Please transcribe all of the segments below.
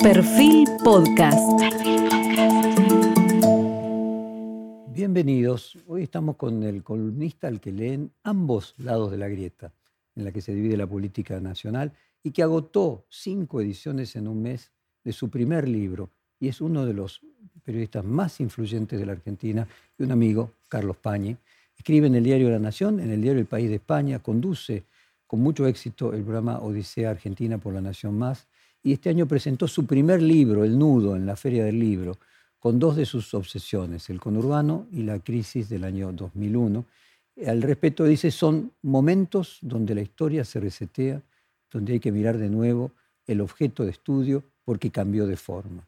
Perfil Podcast. Bienvenidos. Hoy estamos con el columnista al que leen ambos lados de la grieta, en la que se divide la política nacional y que agotó cinco ediciones en un mes de su primer libro y es uno de los periodistas más influyentes de la Argentina y un amigo, Carlos Pañi. Escribe en el diario La Nación, en el diario El País de España, conduce con mucho éxito el programa Odisea Argentina por la Nación Más, y este año presentó su primer libro, El Nudo, en la Feria del Libro, con dos de sus obsesiones, el conurbano y la crisis del año 2001. Al respecto dice, son momentos donde la historia se resetea, donde hay que mirar de nuevo el objeto de estudio porque cambió de forma.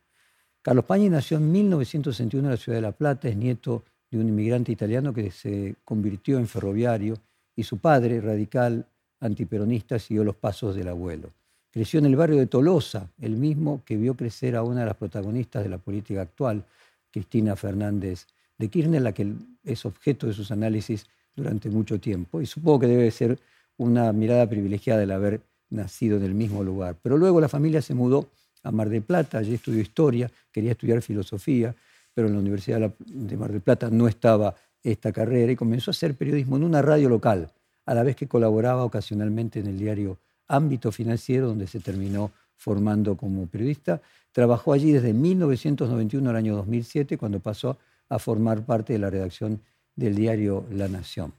Carlos Pañi nació en 1961 en la ciudad de La Plata, es nieto de un inmigrante italiano que se convirtió en ferroviario y su padre, radical antiperonista, siguió los pasos del abuelo. Creció en el barrio de Tolosa, el mismo que vio crecer a una de las protagonistas de la política actual, Cristina Fernández de Kirchner, la que es objeto de sus análisis durante mucho tiempo. Y supongo que debe ser una mirada privilegiada el haber nacido en el mismo lugar. Pero luego la familia se mudó a Mar del Plata, allí estudió historia, quería estudiar filosofía, pero en la Universidad de Mar del Plata no estaba esta carrera y comenzó a hacer periodismo en una radio local a la vez que colaboraba ocasionalmente en el diario Ámbito Financiero, donde se terminó formando como periodista. Trabajó allí desde 1991 al año 2007, cuando pasó a formar parte de la redacción del diario La Nación.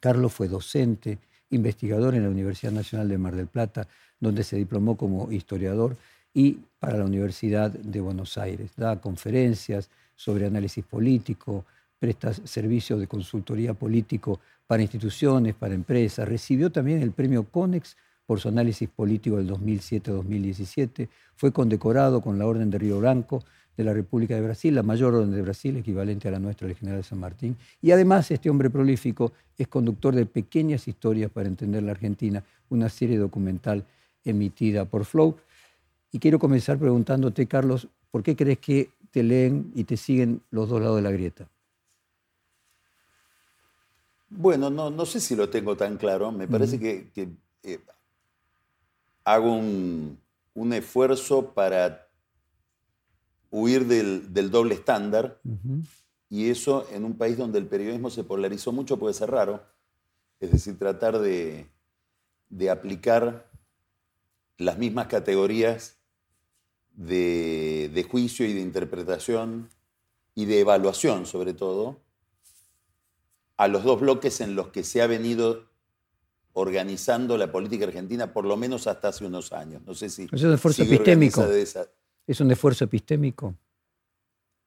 Carlos fue docente, investigador en la Universidad Nacional de Mar del Plata, donde se diplomó como historiador, y para la Universidad de Buenos Aires. Da conferencias sobre análisis político, presta servicios de consultoría político para instituciones, para empresas. Recibió también el premio CONEX por su análisis político del 2007-2017. Fue condecorado con la Orden de Río Blanco de la República de Brasil, la mayor orden de Brasil, equivalente a la nuestra del General San Martín. Y además este hombre prolífico es conductor de Pequeñas Historias para Entender la Argentina, una serie documental emitida por Flow. Y quiero comenzar preguntándote, Carlos, ¿por qué crees que te leen y te siguen los dos lados de la grieta? Bueno, no, no sé si lo tengo tan claro. Me parece que, eh, hago un, esfuerzo para huir del, doble estándar y eso en un país donde el periodismo se polarizó mucho puede ser raro. Es decir, tratar de, aplicar las mismas categorías de, de juicio y de interpretación y de evaluación sobre todo a los dos bloques en los que se ha venido organizando la política argentina, por lo menos hasta hace unos años. No sé si. Es un esfuerzo epistémico. Es un esfuerzo epistémico.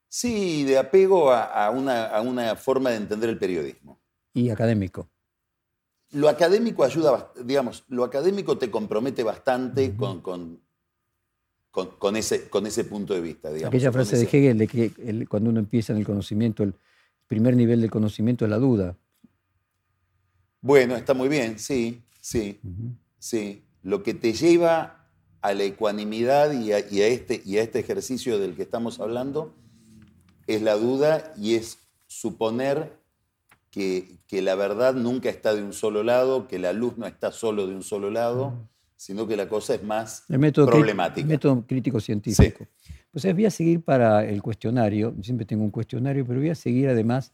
Sí, de apego a, una, forma de entender el periodismo. Y académico. Lo académico ayuda, digamos, lo académico te compromete bastante con, con, ese, con ese punto de vista. Aquella frase de Hegel de que cuando uno empieza en el conocimiento, el, primer nivel de conocimiento es la duda. Bueno, está muy bien, sí, sí, sí. Lo que te lleva a la ecuanimidad y a, este, y a este ejercicio del que estamos hablando es la duda y es suponer que, la verdad nunca está de un solo lado, que la luz no está solo de un solo lado, sino que la cosa es más problemática. El método crítico científico. Pues voy a seguir para el cuestionario, siempre tengo un cuestionario, pero voy a seguir además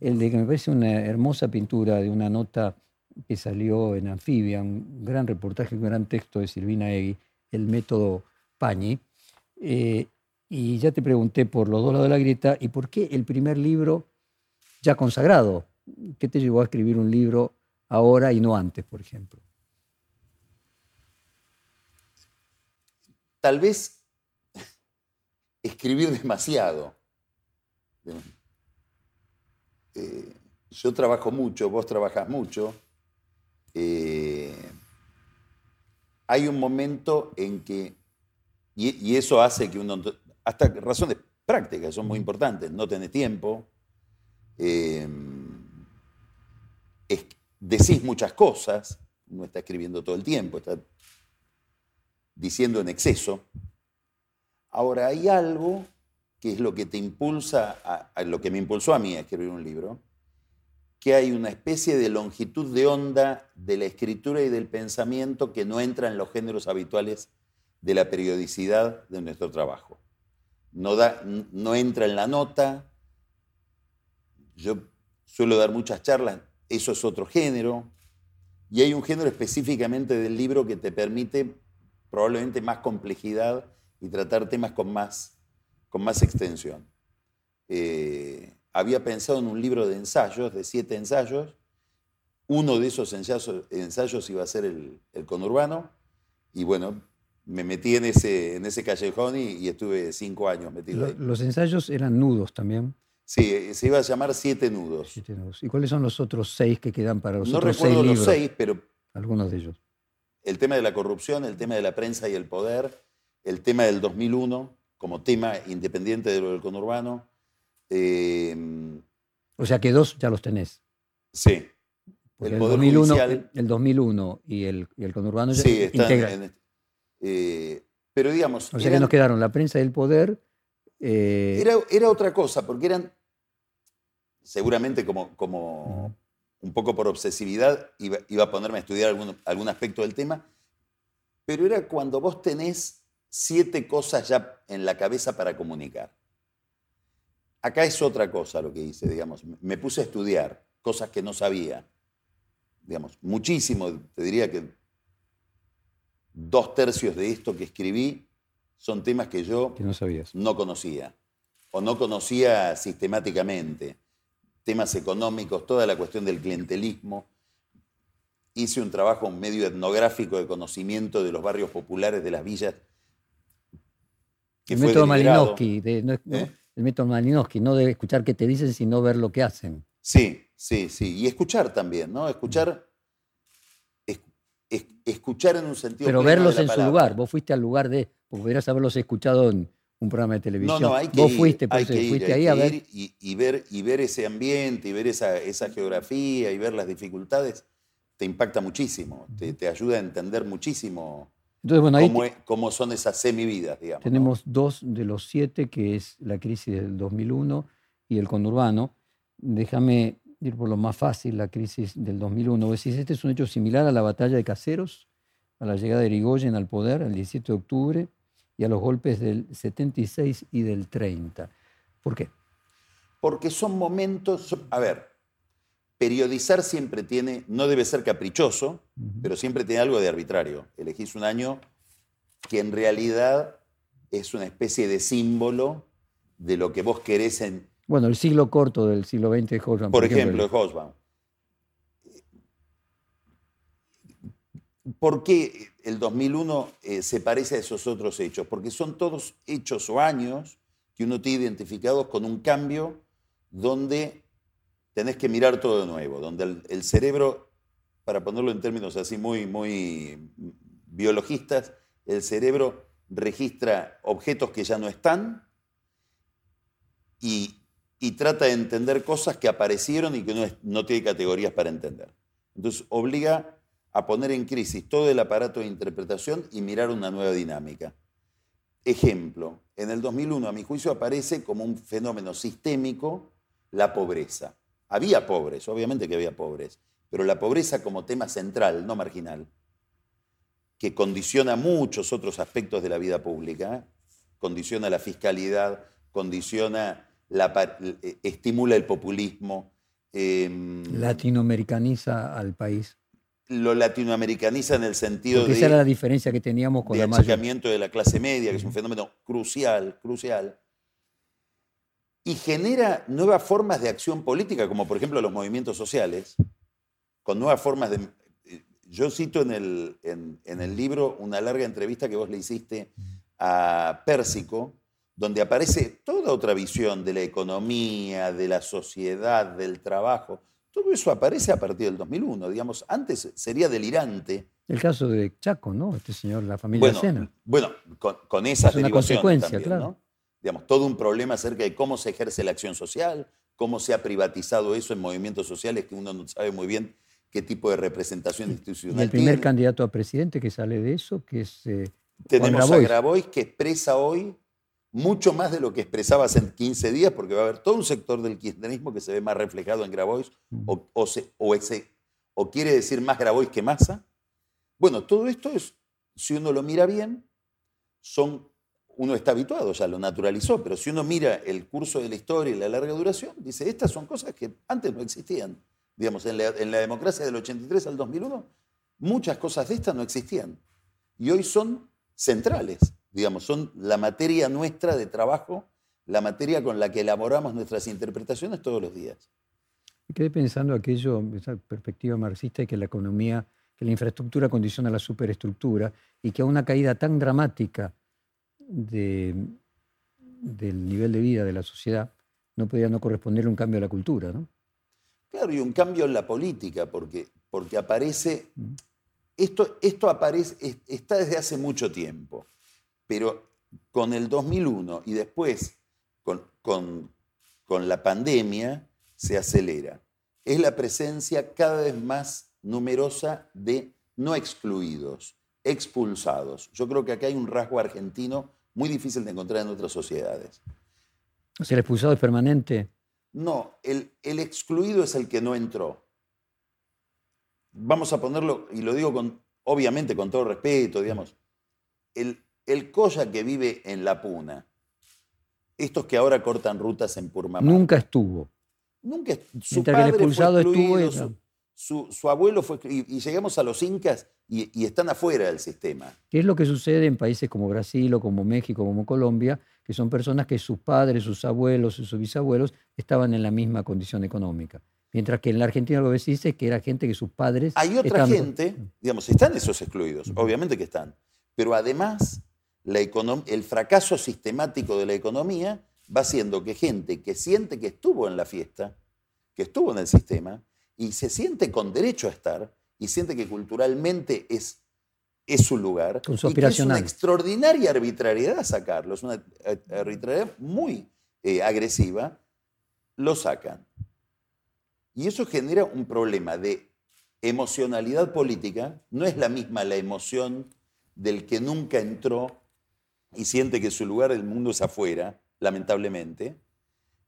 el de que me parece una hermosa pintura de una nota que salió en Anfibia, un gran reportaje, un gran texto de Silvina Egui, el método Pañi. Eh, y ya te pregunté por los dos lados de la grieta y por qué el primer libro ya consagrado. ¿Qué te llevó a escribir un libro ahora y no antes, por ejemplo? Tal vez escribir demasiado. Eh, yo trabajo mucho, vos trabajas mucho. Eh, hay un momento en que, y, eso hace que uno, hasta razones prácticas son muy importantes, no tenés tiempo, eh, decís muchas cosas, no está escribiendo todo el tiempo, está diciendo en exceso. Ahora, hay algo que es lo que te impulsa, lo que me impulsó a mí a escribir un libro, que hay una especie de longitud de onda de la escritura y del pensamiento que no entra en los géneros habituales de la periodicidad de nuestro trabajo. No, da, no entra en la nota. Yo suelo dar muchas charlas, eso es otro género. Y hay un género específicamente del libro que te permite probablemente más complejidad y tratar temas con más, con más extensión. Eh, había pensado en un libro de ensayos, de siete ensayos. Uno de esos ensayos, ensayos iba a ser el, conurbano. Y bueno, me metí en ese, en ese callejón y, estuve cinco años metido ahí. ¿Los ensayos eran nudos también? Sí, se iba a llamar Siete Nudos. Siete nudos. ¿Y cuáles son los otros seis que quedan para los no otros seis libros? No recuerdo los seis, pero... Algunos de ellos. El tema de la corrupción, el tema de la prensa y el poder, el tema del 2001 como tema independiente de lo del conurbano, Em, o sea que dos ya los tenés. Sí. el, 2001, el, 2001 y el, el conurbano sí, están en, eh, pero digamos... O sea que nos quedaron la prensa y el poder. Eh, era, era, otra cosa, porque eran, seguramente como, como un poco por obsesividad, iba, iba, a ponerme a estudiar algún, algún aspecto del tema, pero era cuando vos tenés siete cosas ya en la cabeza para comunicar. Acá es otra cosa lo que hice, digamos. Me puse a estudiar cosas que no sabía. Digamos, muchísimo, te diría que dos tercios de esto que escribí son temas que yo no, sabías. no conocía o no conocía sistemáticamente. Temas económicos, toda la cuestión del clientelismo. Hice un trabajo medio etnográfico de conocimiento de los barrios populares de las villas. Fue método Malinowski, de, ¿Eh? el método Malinowski, no de escuchar qué te dicen, sino ver lo que hacen. Sí, sí, sí. Y escuchar también, ¿no? Escuchar, escuchar en un sentido. Pero verlos en su lugar. Vos fuiste al lugar de. Porque podrías haberlos escuchado en un programa de televisión. No, no, hay que Vos ir, fuiste, hay que fuiste ahí a ver. Y, ver. Y ver ese ambiente, y ver esa, esa geografía, y ver las dificultades, te impacta muchísimo. Te, te ayuda a entender muchísimo entonces, bueno, ahí ¿Cómo, son esas semividas, digamos? Tenemos dos de los siete, que es la crisis del 2001 y el conurbano. Déjame ir por lo más fácil, la crisis del 2001. Vos decís, este es un hecho similar a la batalla de Caseros, a la llegada de Irigoyen al poder el 17 de octubre y a los golpes del 76 y del 30. ¿Por qué? Porque son momentos, a ver, periodizar siempre tiene, no debe ser caprichoso, pero siempre tiene algo de arbitrario. Elegís un año que en realidad es una especie de símbolo de lo que vos querés en... Bueno, el siglo corto del siglo XX de Hobsbawm. Por, ejemplo, de Hobsbawm. ¿Por qué el 2001 eh, se parece a esos otros hechos? Porque son todos hechos o años que uno tiene identificados con un cambio donde tenés que mirar todo de nuevo, donde el, cerebro, para ponerlo en términos así muy, muy biologistas, el cerebro registra objetos que ya no están y, trata de entender cosas que aparecieron y que no, no tiene categorías para entender. Entonces obliga a poner en crisis todo el aparato de interpretación y mirar una nueva dinámica. Ejemplo, en el 2001 a mi juicio aparece como un fenómeno sistémico la pobreza. Había pobres, obviamente que había pobres, pero la pobreza como tema central, no marginal, que condiciona muchos otros aspectos de la vida pública, condiciona la fiscalidad, condiciona, la, eh, estimula el populismo. Em, latinoamericaniza al país. Lo latinoamericaniza en el sentido Porque de... Esa era la diferencia que teníamos con de la de la clase media, que es un fenómeno crucial, crucial y genera nuevas formas de acción política, como por ejemplo los movimientos sociales, con nuevas formas de... Eh, yo cito en el, en, el libro una larga entrevista que vos le hiciste a Pérsico, donde aparece toda otra visión de la economía, de la sociedad, del trabajo. Todo eso aparece a partir del 2001, digamos, antes sería delirante. El caso de Chaco, ¿no? Este señor, la familia bueno, Bueno, con, con esas es una consecuencia, claro digamos, todo un problema acerca de cómo se ejerce la acción social, cómo se ha privatizado eso en movimientos sociales que uno no sabe muy bien qué tipo de representación institucional y el primer candidato a presidente que sale de eso, que es eh, Tenemos a Grabois, que expresa hoy mucho más de lo que expresaba hace 15 días, porque va a haber todo un sector del kirchnerismo que se ve más reflejado en Grabois, o, o, ese, o quiere decir más Grabois que Massa. Bueno, todo esto es, si uno lo mira bien, son, uno está habituado, ya lo naturalizó, pero si uno mira el curso de la historia y la larga duración, dice, estas son cosas que antes no existían. Digamos, en la, en la democracia del 83 al 2001, muchas cosas de estas no existían. Y hoy son centrales, digamos, son la materia nuestra de trabajo, la materia con la que elaboramos nuestras interpretaciones todos los días. Me quedé pensando aquello, esa perspectiva marxista de que la economía, que la infraestructura condiciona la superestructura y que a una caída tan dramática de, del nivel de vida de la sociedad no podía no corresponderle un cambio a la cultura, ¿no? Claro, y un cambio en la política, porque, porque aparece, esto, esto aparece, está desde hace mucho tiempo, pero con el 2001 y después con, con, con la pandemia se acelera. Es la presencia cada vez más numerosa de no excluidos, expulsados. Yo creo que acá hay un rasgo argentino muy difícil de encontrar en otras sociedades. O sea, el expulsado es permanente. No, el, el excluido es el que no entró. Vamos a ponerlo, y lo digo con, obviamente con todo respeto, digamos, el, el Coya que vive en La Puna, estos que ahora cortan rutas en Purmamá. Nunca estuvo. Nunca, su Mientras que el fue expulsado estuvo su, su- su abuelo fue, y, y llegamos a los incas y, y están afuera del sistema. ¿Qué es lo que sucede en países como Brasil o como México, como Colombia, que son personas que sus padres, sus abuelos y sus bisabuelos estaban en la misma condición económica? Mientras que en la Argentina lo que se dice es que era gente que sus padres... Hay otra estaban- gente, digamos, están esos excluidos, obviamente que están, pero además la el fracaso sistemático de la economía va haciendo que gente que siente que estuvo en la fiesta, que estuvo en el sistema, y se siente con derecho a estar, y siente que culturalmente es, es su lugar, y que es una extraordinaria arbitrariedad sacarlo, es una arbitrariedad muy eh, agresiva, lo sacan. Y eso genera un problema de emocionalidad política. No es la misma la emoción del que nunca entró y siente que su lugar del mundo es afuera, lamentablemente,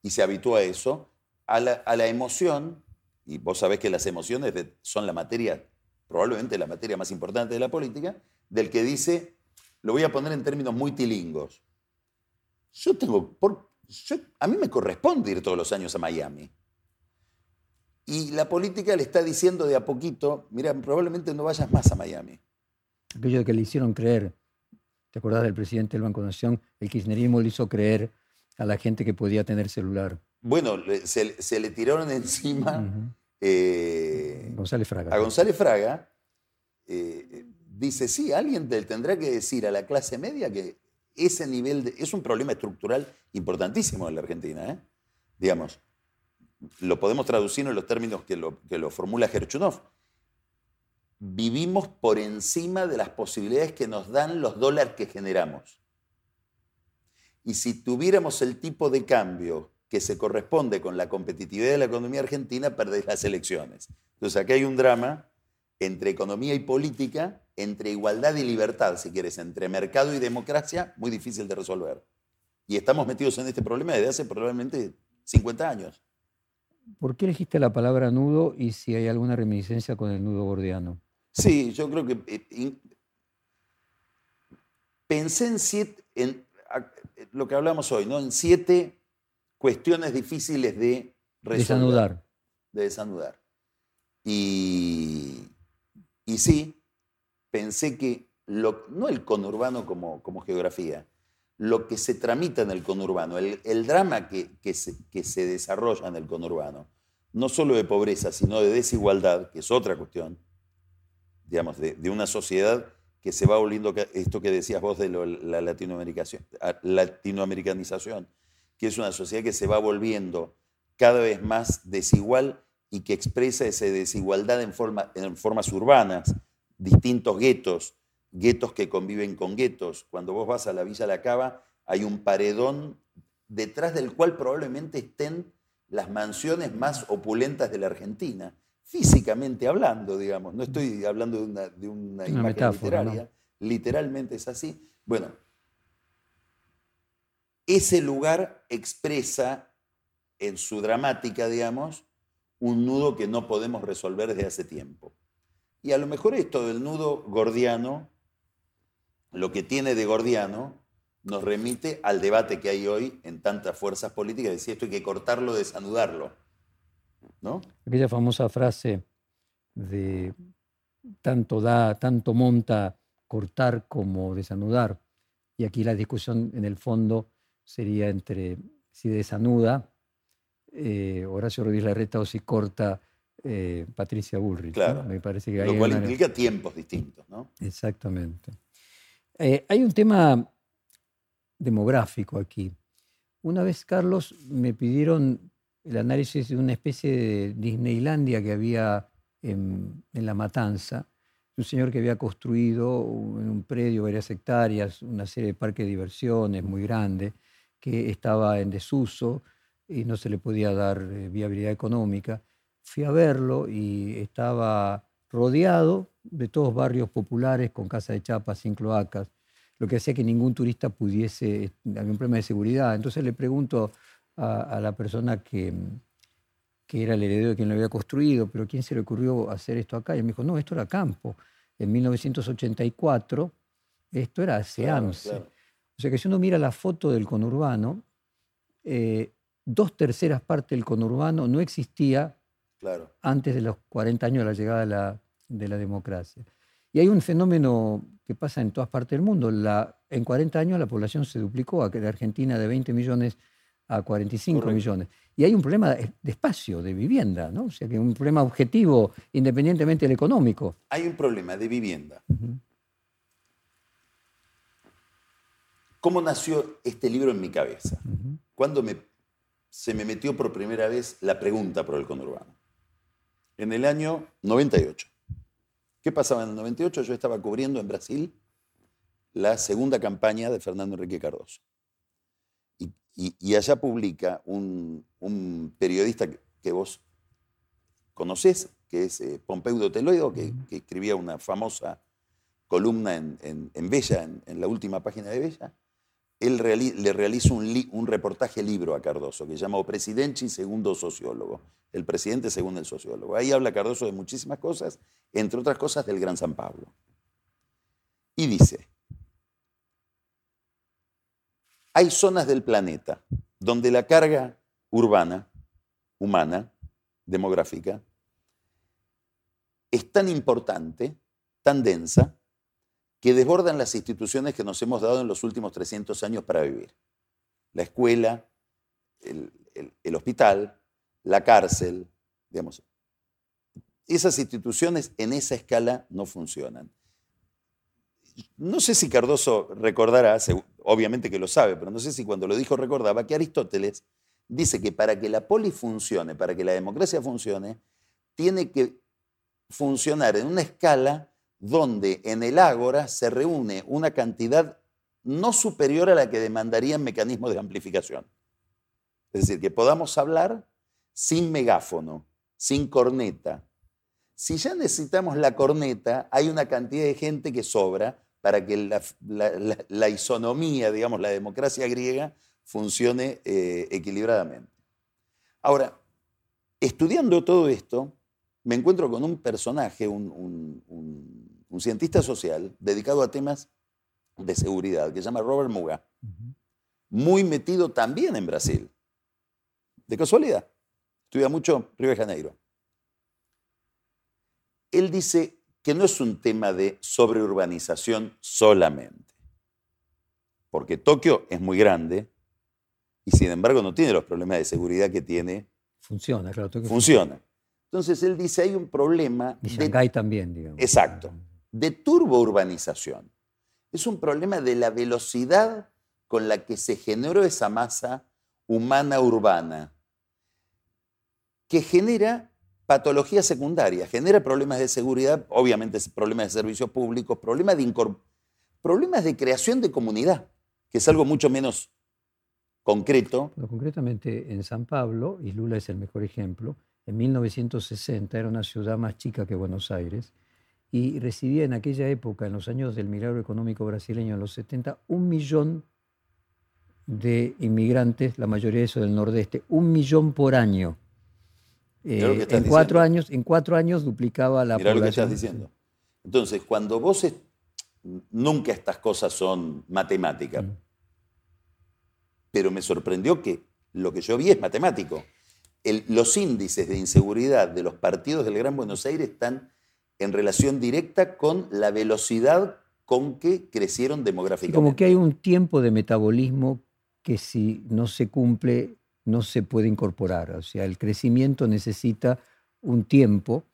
y se habitúa a eso, a la, a la emoción, y vos sabés que las emociones son la materia, probablemente la materia más importante de la política, del que dice, lo voy a poner en términos muy tilingos. Yo tengo, por- yo- a mí me corresponde ir todos los años a Miami. Y la política le está diciendo de a poquito, mira, probablemente no vayas más a Miami. Aquello de que le hicieron creer, ¿te acordás del presidente del Banco Nación? El kirchnerismo le hizo creer a la gente que podía tener celular. Bueno, se, se le tiraron encima eh, González Fraga. a González Fraga. eh, dice, sí, alguien te- tendrá que decir a la clase media que ese nivel de, es un problema estructural importantísimo en la Argentina. ¿eh? Digamos, lo podemos traducir en los términos que lo, que lo formula Gerchunov. Vivimos por encima de las posibilidades que nos dan los dólares que generamos. Y si tuviéramos el tipo de cambio que se corresponde con la competitividad de la economía argentina, perdés las elecciones. Entonces acá hay un drama entre economía y política, entre igualdad y libertad, si quieres, entre mercado y democracia, muy difícil de resolver. Y estamos metidos en este problema desde hace probablemente 50 años. ¿Por qué elegiste la palabra nudo y si hay alguna reminiscencia con el nudo gordiano? Sí, yo creo que eh, in- pensé en siete, en lo que hablamos hoy, ¿no? En siete cuestiones difíciles de resolver. Desanudar. de desanudar. Y, y sí, pensé que lo- no el conurbano como, como geografía, lo que se tramita en el conurbano, el, el drama que, que se, que se desarrolla en el conurbano, no solo de pobreza, sino de desigualdad, que es otra cuestión, digamos, de, de una sociedad que se va volviendo, esto que decías vos de lo- la latinoamericación- latinoamericanización, que es una sociedad que se va volviendo cada vez más desigual y que expresa esa desigualdad en, forma- en formas urbanas, distintos guetos, guetos que conviven con guetos. Cuando vos vas a la Villa La Cava, hay un paredón detrás del cual probablemente estén las mansiones más opulentas de la Argentina, físicamente hablando, digamos. No estoy hablando de una, de una Una imagen metáfora, ¿no? literaria, literalmente es así. Bueno, ese lugar expresa en su dramática, digamos, un nudo que no podemos resolver desde hace tiempo. Y a lo mejor esto del nudo gordiano lo que tiene de gordiano nos remite al debate que hay hoy en tantas fuerzas políticas, de si esto hay que cortarlo, desanudarlo. ¿No? Aquella famosa frase de tanto da, tanto monta cortar como desanudar. Y aquí la discusión en el fondo sería entre si desanuda eh, Horacio Rodríguez Larreta o si corta eh, Patricia Bullrich. Claro. Me parece que Lo cual implica tiempos distintos, ¿no? Exactamente. Eh, hay un tema demográfico aquí. Una vez, Carlos, me pidieron el análisis de una especie de Disneylandia que había en, en La Matanza, un señor que había construido en un predio varias hectáreas, una serie de parques de diversiones muy grande, que estaba en desuso y no se le podía dar eh, viabilidad económica. Fui a verlo y estaba rodeado de todos barrios populares con casa de chapas sin cloacas, lo que hacía que ningún turista pudiese, había un problema de seguridad. Entonces le pregunto a, a la persona que, que era el heredero de quien lo había construido, pero ¿quién se le ocurrió hacer esto acá? Y él me dijo, no, esto era campo. En 1984, esto era. Claro, claro. O sea que si uno mira la foto del conurbano, eh, dos terceras partes del conurbano no existía Claro. antes de los 40 años de la llegada de la, de la democracia. Y hay un fenómeno que pasa en todas partes del mundo. La, en 40 años la población se duplicó, de Argentina de 20 millones a 45 Correcto. millones. Y hay un problema de de espacio, de vivienda, ¿no? O sea que un problema objetivo independientemente del económico. Hay un problema de vivienda. ¿Cómo nació este libro en mi cabeza? ¿Cuándo me, se me metió por primera vez la pregunta por el conurbano? En el año 98. ¿Qué pasaba en el 98? Yo estaba cubriendo en Brasil la segunda campaña de Fernando Enrique Cardoso. Y, y- y allá publica un, un periodista que, que vos conocés, que es eh, Pompeu Teloido, que, que escribía una famosa columna en, en- en Bella, en, en la última página de Bella. Él le realiza un, reportaje libro a Cardoso que se llama O Presidente segundo sociólogo, el presidente según el sociólogo. Ahí habla Cardoso de muchísimas cosas, entre otras cosas del Gran San Pablo. Y dice, hay zonas del planeta donde la carga urbana, humana, demográfica, es tan importante, tan densa, que desbordan las instituciones que nos hemos dado en los últimos 300 años para vivir. La escuela, el, el- hospital, la cárcel, digamos. Esas instituciones en esa escala no funcionan. No sé si Cardoso recordará, obviamente que lo sabe, pero no sé si cuando lo dijo recordaba que Aristóteles dice que para que la poli funcione, para que la democracia funcione, tiene que funcionar en una escala donde en el ágora se reúne una cantidad no superior a la que demandarían mecanismos de amplificación. Es decir, que podamos hablar sin megáfono, sin corneta. Si ya necesitamos la corneta, hay una cantidad de gente que sobra para que la, isonomía, digamos, la democracia griega, funcione eh, equilibradamente. Ahora, estudiando todo esto, me encuentro con un personaje, un- un cientista social dedicado a temas de seguridad, que se llama Robert Muga, muy metido también en Brasil. De casualidad. Estudia mucho Río de Janeiro. Él dice que no es un tema de sobreurbanización solamente, porque Tokio es muy grande y sin embargo no tiene los problemas de seguridad que tiene, Funciona, claro. que- funciona. Entonces él dice, hay un problema Y de Shanghái también, digamos. Exacto. De turbourbanización. Es un problema de la velocidad con la que se generó esa masa humana urbana, que genera patologías secundarias, genera problemas de seguridad, obviamente problemas de servicios públicos, problemas de, problemas de creación de comunidad, que es algo mucho menos concreto. Concretamente en San Pablo, y Lula es el mejor ejemplo, en 1960 era una ciudad más chica que Buenos Aires y recibía en aquella época, en los años del milagro económico brasileño, en los 70, un millón de inmigrantes, la mayoría de eso del nordeste, un millón por año. Eh, en, cuatro diciendo. años, en cuatro años duplicaba la Mirá lo que población. estás diciendo. Entonces, cuando vos, es- nunca estas cosas son matemáticas. Mm. Pero me sorprendió que lo que yo vi es matemático. El- los índices de inseguridad de los partidos del Gran Buenos Aires están en relación directa con la velocidad con que crecieron demográficamente. como que hay un tiempo de metabolismo que si no se cumple no se puede incorporar. O sea, el crecimiento necesita un tiempo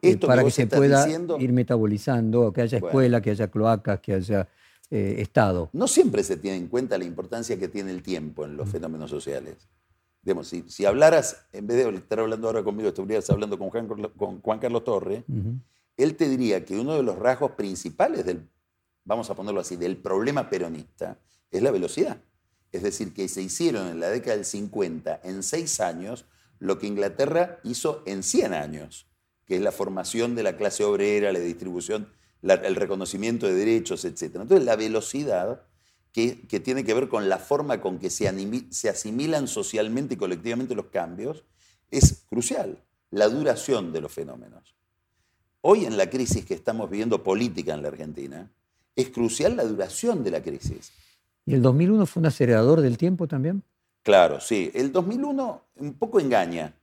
eh, Esto que para que vos se pueda diciendo- ir metabolizando, que haya Bueno. escuela, que haya cloacas, que haya eh, Estado. No siempre se tiene en cuenta la importancia que tiene el tiempo en los fenómenos sociales. Digamos, si, si hablaras, en vez de estar hablando ahora conmigo, estuvieras hablando con Juan, Carlos- con Juan Carlos Torre, Ujú. Él te diría que uno de los rasgos principales del, vamos a ponerlo así, del problema peronista es la velocidad. Es decir, que se hicieron en la década del 50, en seis años, lo que Inglaterra hizo en 100 años, que es la formación de la clase obrera, la distribución, el reconocimiento de derechos, etc. Entonces, la velocidad que, tiene que ver con la forma con que se asimilan socialmente y colectivamente los cambios es crucial. La duración de los fenómenos. Hoy en la crisis que estamos viviendo política en la Argentina, es crucial la duración de la crisis. ¿Y el 2001 fue un acelerador del tiempo también? Claro, sí. El 2001 un poco engaña,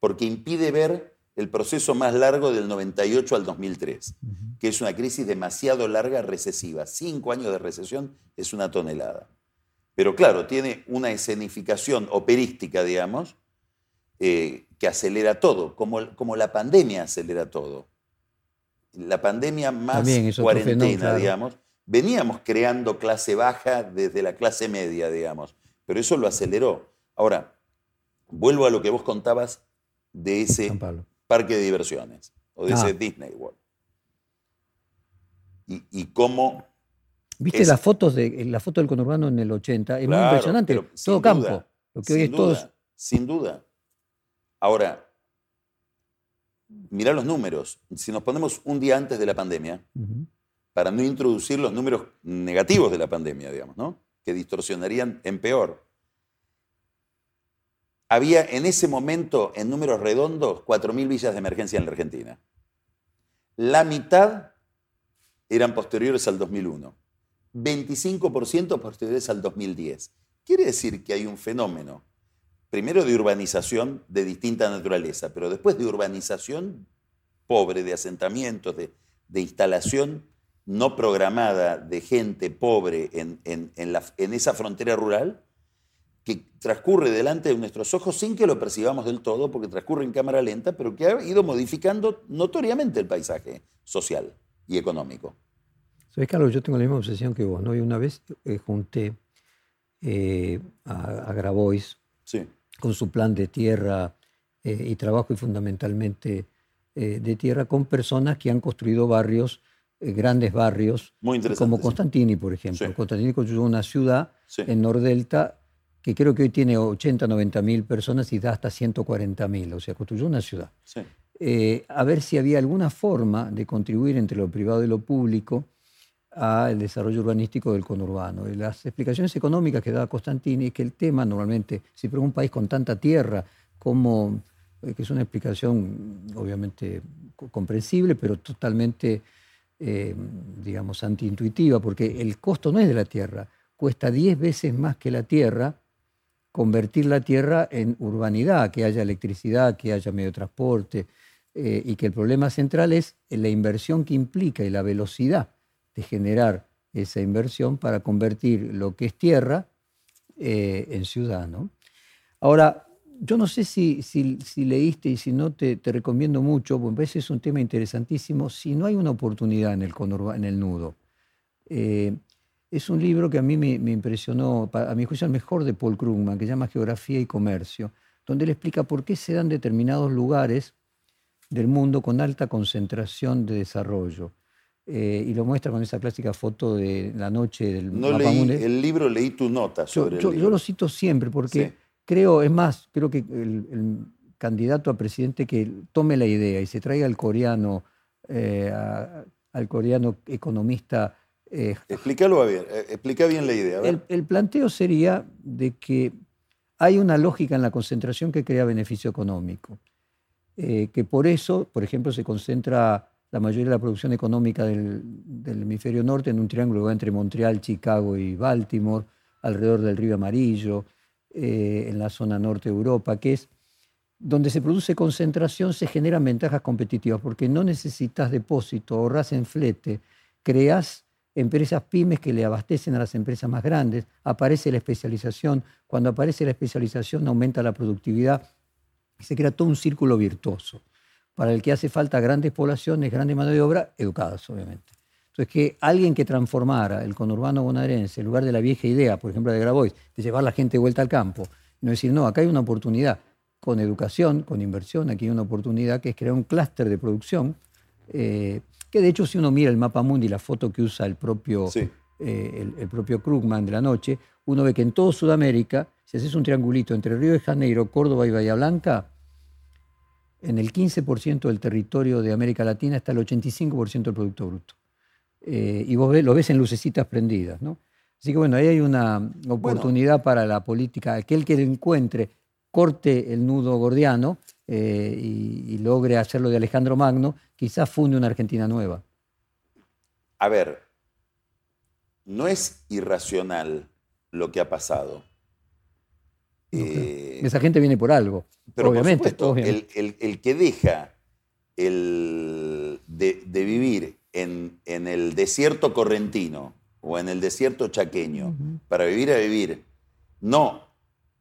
porque impide ver el proceso más largo del 98 al 2003, que es una crisis demasiado larga recesiva. Cinco años de recesión es una tonelada. Pero claro, tiene una escenificación operística, digamos, eh, que acelera todo, como, como la pandemia acelera todo. La pandemia más También cuarentena, fenómeno, claro. digamos. Veníamos creando clase baja desde la clase media, digamos, pero eso lo aceleró. Ahora, vuelvo a lo que vos contabas de ese parque de diversiones o de Ah. ese Disney World. Y, y cómo ¿Viste Es- las fotos de la foto del conurbano en el 80? Es muy impresionante. Todo campo. duda, Lo que hoy es todo. Sin duda. Ahora, mirá los números. Si nos ponemos un día antes de la pandemia, para no introducir los números negativos de la pandemia, digamos, ¿no? Que distorsionarían en peor. Había en ese momento, en números redondos, 4.000 villas de emergencia en la Argentina. La mitad eran posteriores al 2001. 25% posteriores al 2010. Quiere decir que hay un fenómeno, primero de urbanización de distinta naturaleza, pero después de urbanización pobre, de asentamientos, de, de instalación no programada de gente pobre en, en- en la- en esa frontera rural, que transcurre delante de nuestros ojos sin que lo percibamos del todo, porque transcurre en cámara lenta, pero que ha ido modificando notoriamente el paisaje social y económico. ¿Sabes, Carlos? Yo tengo la misma obsesión que vos, ¿no? Y una vez eh, junté eh, a, a Grabois Sí. Con su plan de tierra eh, y trabajo y fundamentalmente eh, de tierra con personas que han construido barrios, eh, grandes barrios, Muy como. Constantini, por ejemplo. Sí. Constantini construyó una ciudad Sí. en Nordelta que creo que hoy tiene 80, 90 mil personas y da hasta 140 mil, o sea, construyó una ciudad. Sí. A ver si había alguna forma de contribuir entre lo privado y lo público al desarrollo urbanístico del conurbano. Y las explicaciones económicas que daba Constantini es que el tema normalmente, si por un país con tanta tierra, como, eh, que es una explicación obviamente co- comprensible, pero totalmente, eh, digamos, antiintuitiva, porque el costo no es de la tierra, cuesta 10 veces más que la tierra convertir la tierra en urbanidad, que haya electricidad, que haya medio de transporte, eh, y que el problema central es la inversión que implica y la velocidad de generar esa inversión para convertir lo que es tierra eh, en ciudad. ¿no? Ahora, yo no sé si, leíste y si no, te, recomiendo mucho, porque es un tema interesantísimo, si no hay una oportunidad en el, nudo. Eh, es un libro que a mí me, impresionó, a mi juicio el mejor de Paul Krugman, que se llama Geografía y Comercio, donde él explica por qué se dan determinados lugares del mundo con alta concentración de desarrollo. Eh, y lo muestra con esa clásica foto de la noche del No mapa leí mundial. el libro, leí tu nota Yo, sobre yo- el yo libro. lo cito siempre porque Sí. creo, es más, creo que el, el candidato a presidente que tome la idea y se traiga al coreano, eh, a- al coreano economista eh, Explícalo bien, eh, explica bien la idea. el, el planteo sería de que hay una lógica en la concentración que crea beneficio económico. Eh, que por eso, por ejemplo, se concentra la mayoría de la producción económica del, hemisferio norte en un triángulo entre Montreal, Chicago y Baltimore, alrededor del río Amarillo, eh, en la zona norte de Europa, que es donde se produce concentración, se generan ventajas competitivas, porque no necesitas depósito, ahorras en flete, creas empresas pymes que le abastecen a las empresas más grandes, aparece la especialización, cuando aparece la especialización aumenta la productividad y se crea todo un círculo virtuoso para el que hace falta grandes poblaciones, grandes mano de obra, educadas, obviamente. Entonces, que alguien que transformara el conurbano bonaerense, en lugar de la vieja idea, por ejemplo, de Grabois, de llevar la gente de vuelta al campo, no decir, no, acá hay una oportunidad, con educación, con inversión, aquí hay una oportunidad que es crear un clúster de producción, eh, que de hecho si uno mira el mapa mundi, la foto que usa el propio, eh, el, propio Krugman de la noche, uno ve que en toda Sudamérica, si haces un triangulito entre Río de Janeiro, Córdoba y Bahía Blanca, en el 15% del territorio de América Latina está el 85% del Producto Bruto. Eh, y vos lo ves en lucecitas prendidas. ¿no? Así que bueno, ahí hay una oportunidad para la política. Aquel que encuentre, corte el nudo gordiano eh, y, logre hacerlo de Alejandro Magno, quizás funde una Argentina nueva. A ver, no es irracional lo que ha pasado. Eh, Esa gente viene por algo. Pero obviamente, El, que deja el de, vivir en, el desierto correntino o en el desierto chaqueño para vivir a vivir, no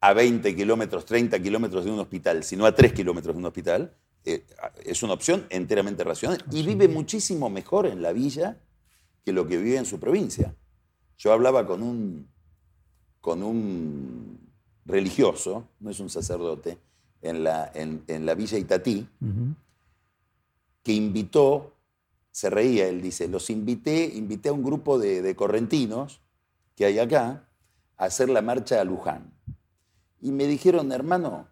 a 20 kilómetros, 30 kilómetros de un hospital, sino a 3 kilómetros de un hospital, eh, es una opción enteramente racional. Y vive muchísimo mejor en la villa que lo que vive en su provincia. Yo hablaba con un, con un religioso, no es un sacerdote, en la, en, la villa Itatí, que invitó, se reía, él dice, los invité, invité a un grupo de, correntinos que hay acá a hacer la marcha a Luján. Y me dijeron, hermano,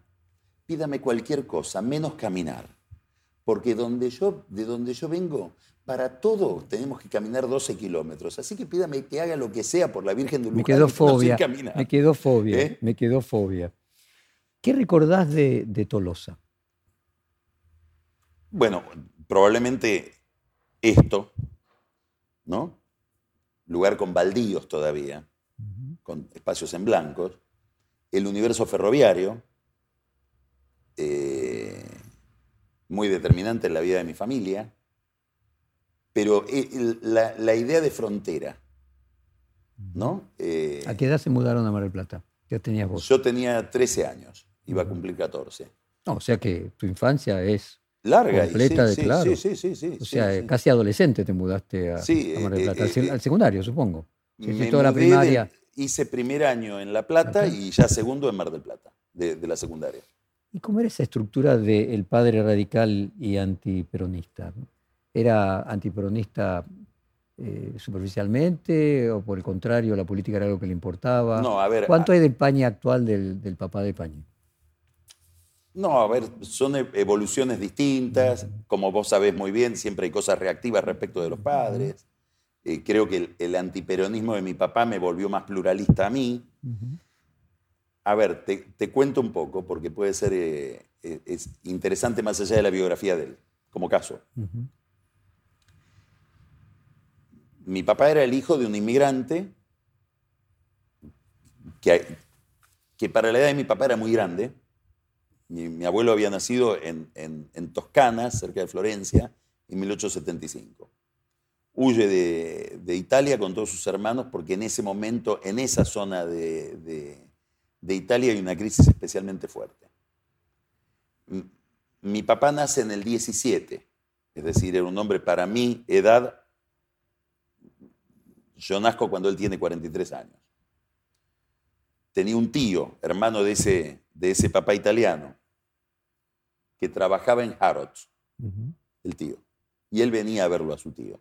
pídame cualquier cosa, menos caminar. Porque donde yo, de donde yo vengo, para todo tenemos que caminar 12 kilómetros. Así que pídame que haga lo que sea por la Virgen de Luján. Me quedó fobia. me quedó fobia. ¿Eh? Me quedó fobia. ¿Qué recordás de, Tolosa? Bueno, probablemente esto, ¿no? Lugar con baldíos todavía, con espacios en blancos, el universo ferroviario, eh, muy determinante en la vida de mi familia, pero eh, la, idea de frontera, ¿no? Eh, ¿A qué edad se mudaron a Mar del Plata? ¿Qué tenías vos? Yo tenía 13 años iba a cumplir 14. No, o sea que tu infancia es larga completa de claro. Sí, sí, sí, O sea, casi adolescente te mudaste a, Mar del Plata, al, eh, secundario, supongo. toda la primaria. hice primer año en La Plata y ya segundo en Mar del Plata, de, la secundaria. ¿Y cómo era esa estructura del padre radical y antiperonista? ¿Era antiperonista eh, superficialmente o por el contrario la política era algo que le importaba? No, a ver. ¿Cuánto hay de Paña actual del, del papá de Paña? No, a ver, son e-, evoluciones distintas. Como vos sabés muy bien, siempre hay cosas reactivas respecto de los padres. Eh, creo que el, antiperonismo de mi papá me volvió más pluralista a mí. A ver, te, cuento un poco, porque puede ser eh, eh, es interesante más allá de la biografía de él, como caso. Mi papá era el hijo de un inmigrante que, para la edad de mi papá era muy grande mi, abuelo había nacido en, Toscana, cerca de Florencia, en 1875. Huye de, Italia con todos sus hermanos porque en ese momento, en esa zona de, Italia hay una crisis especialmente fuerte. Mi papá nace en el 17, es decir, era un hombre para mi edad. Yo nazco cuando él tiene 43 años. Tenía un tío, hermano de ese, de ese papá italiano, que trabajaba en Harrods, el tío. Y él venía a verlo a su tío.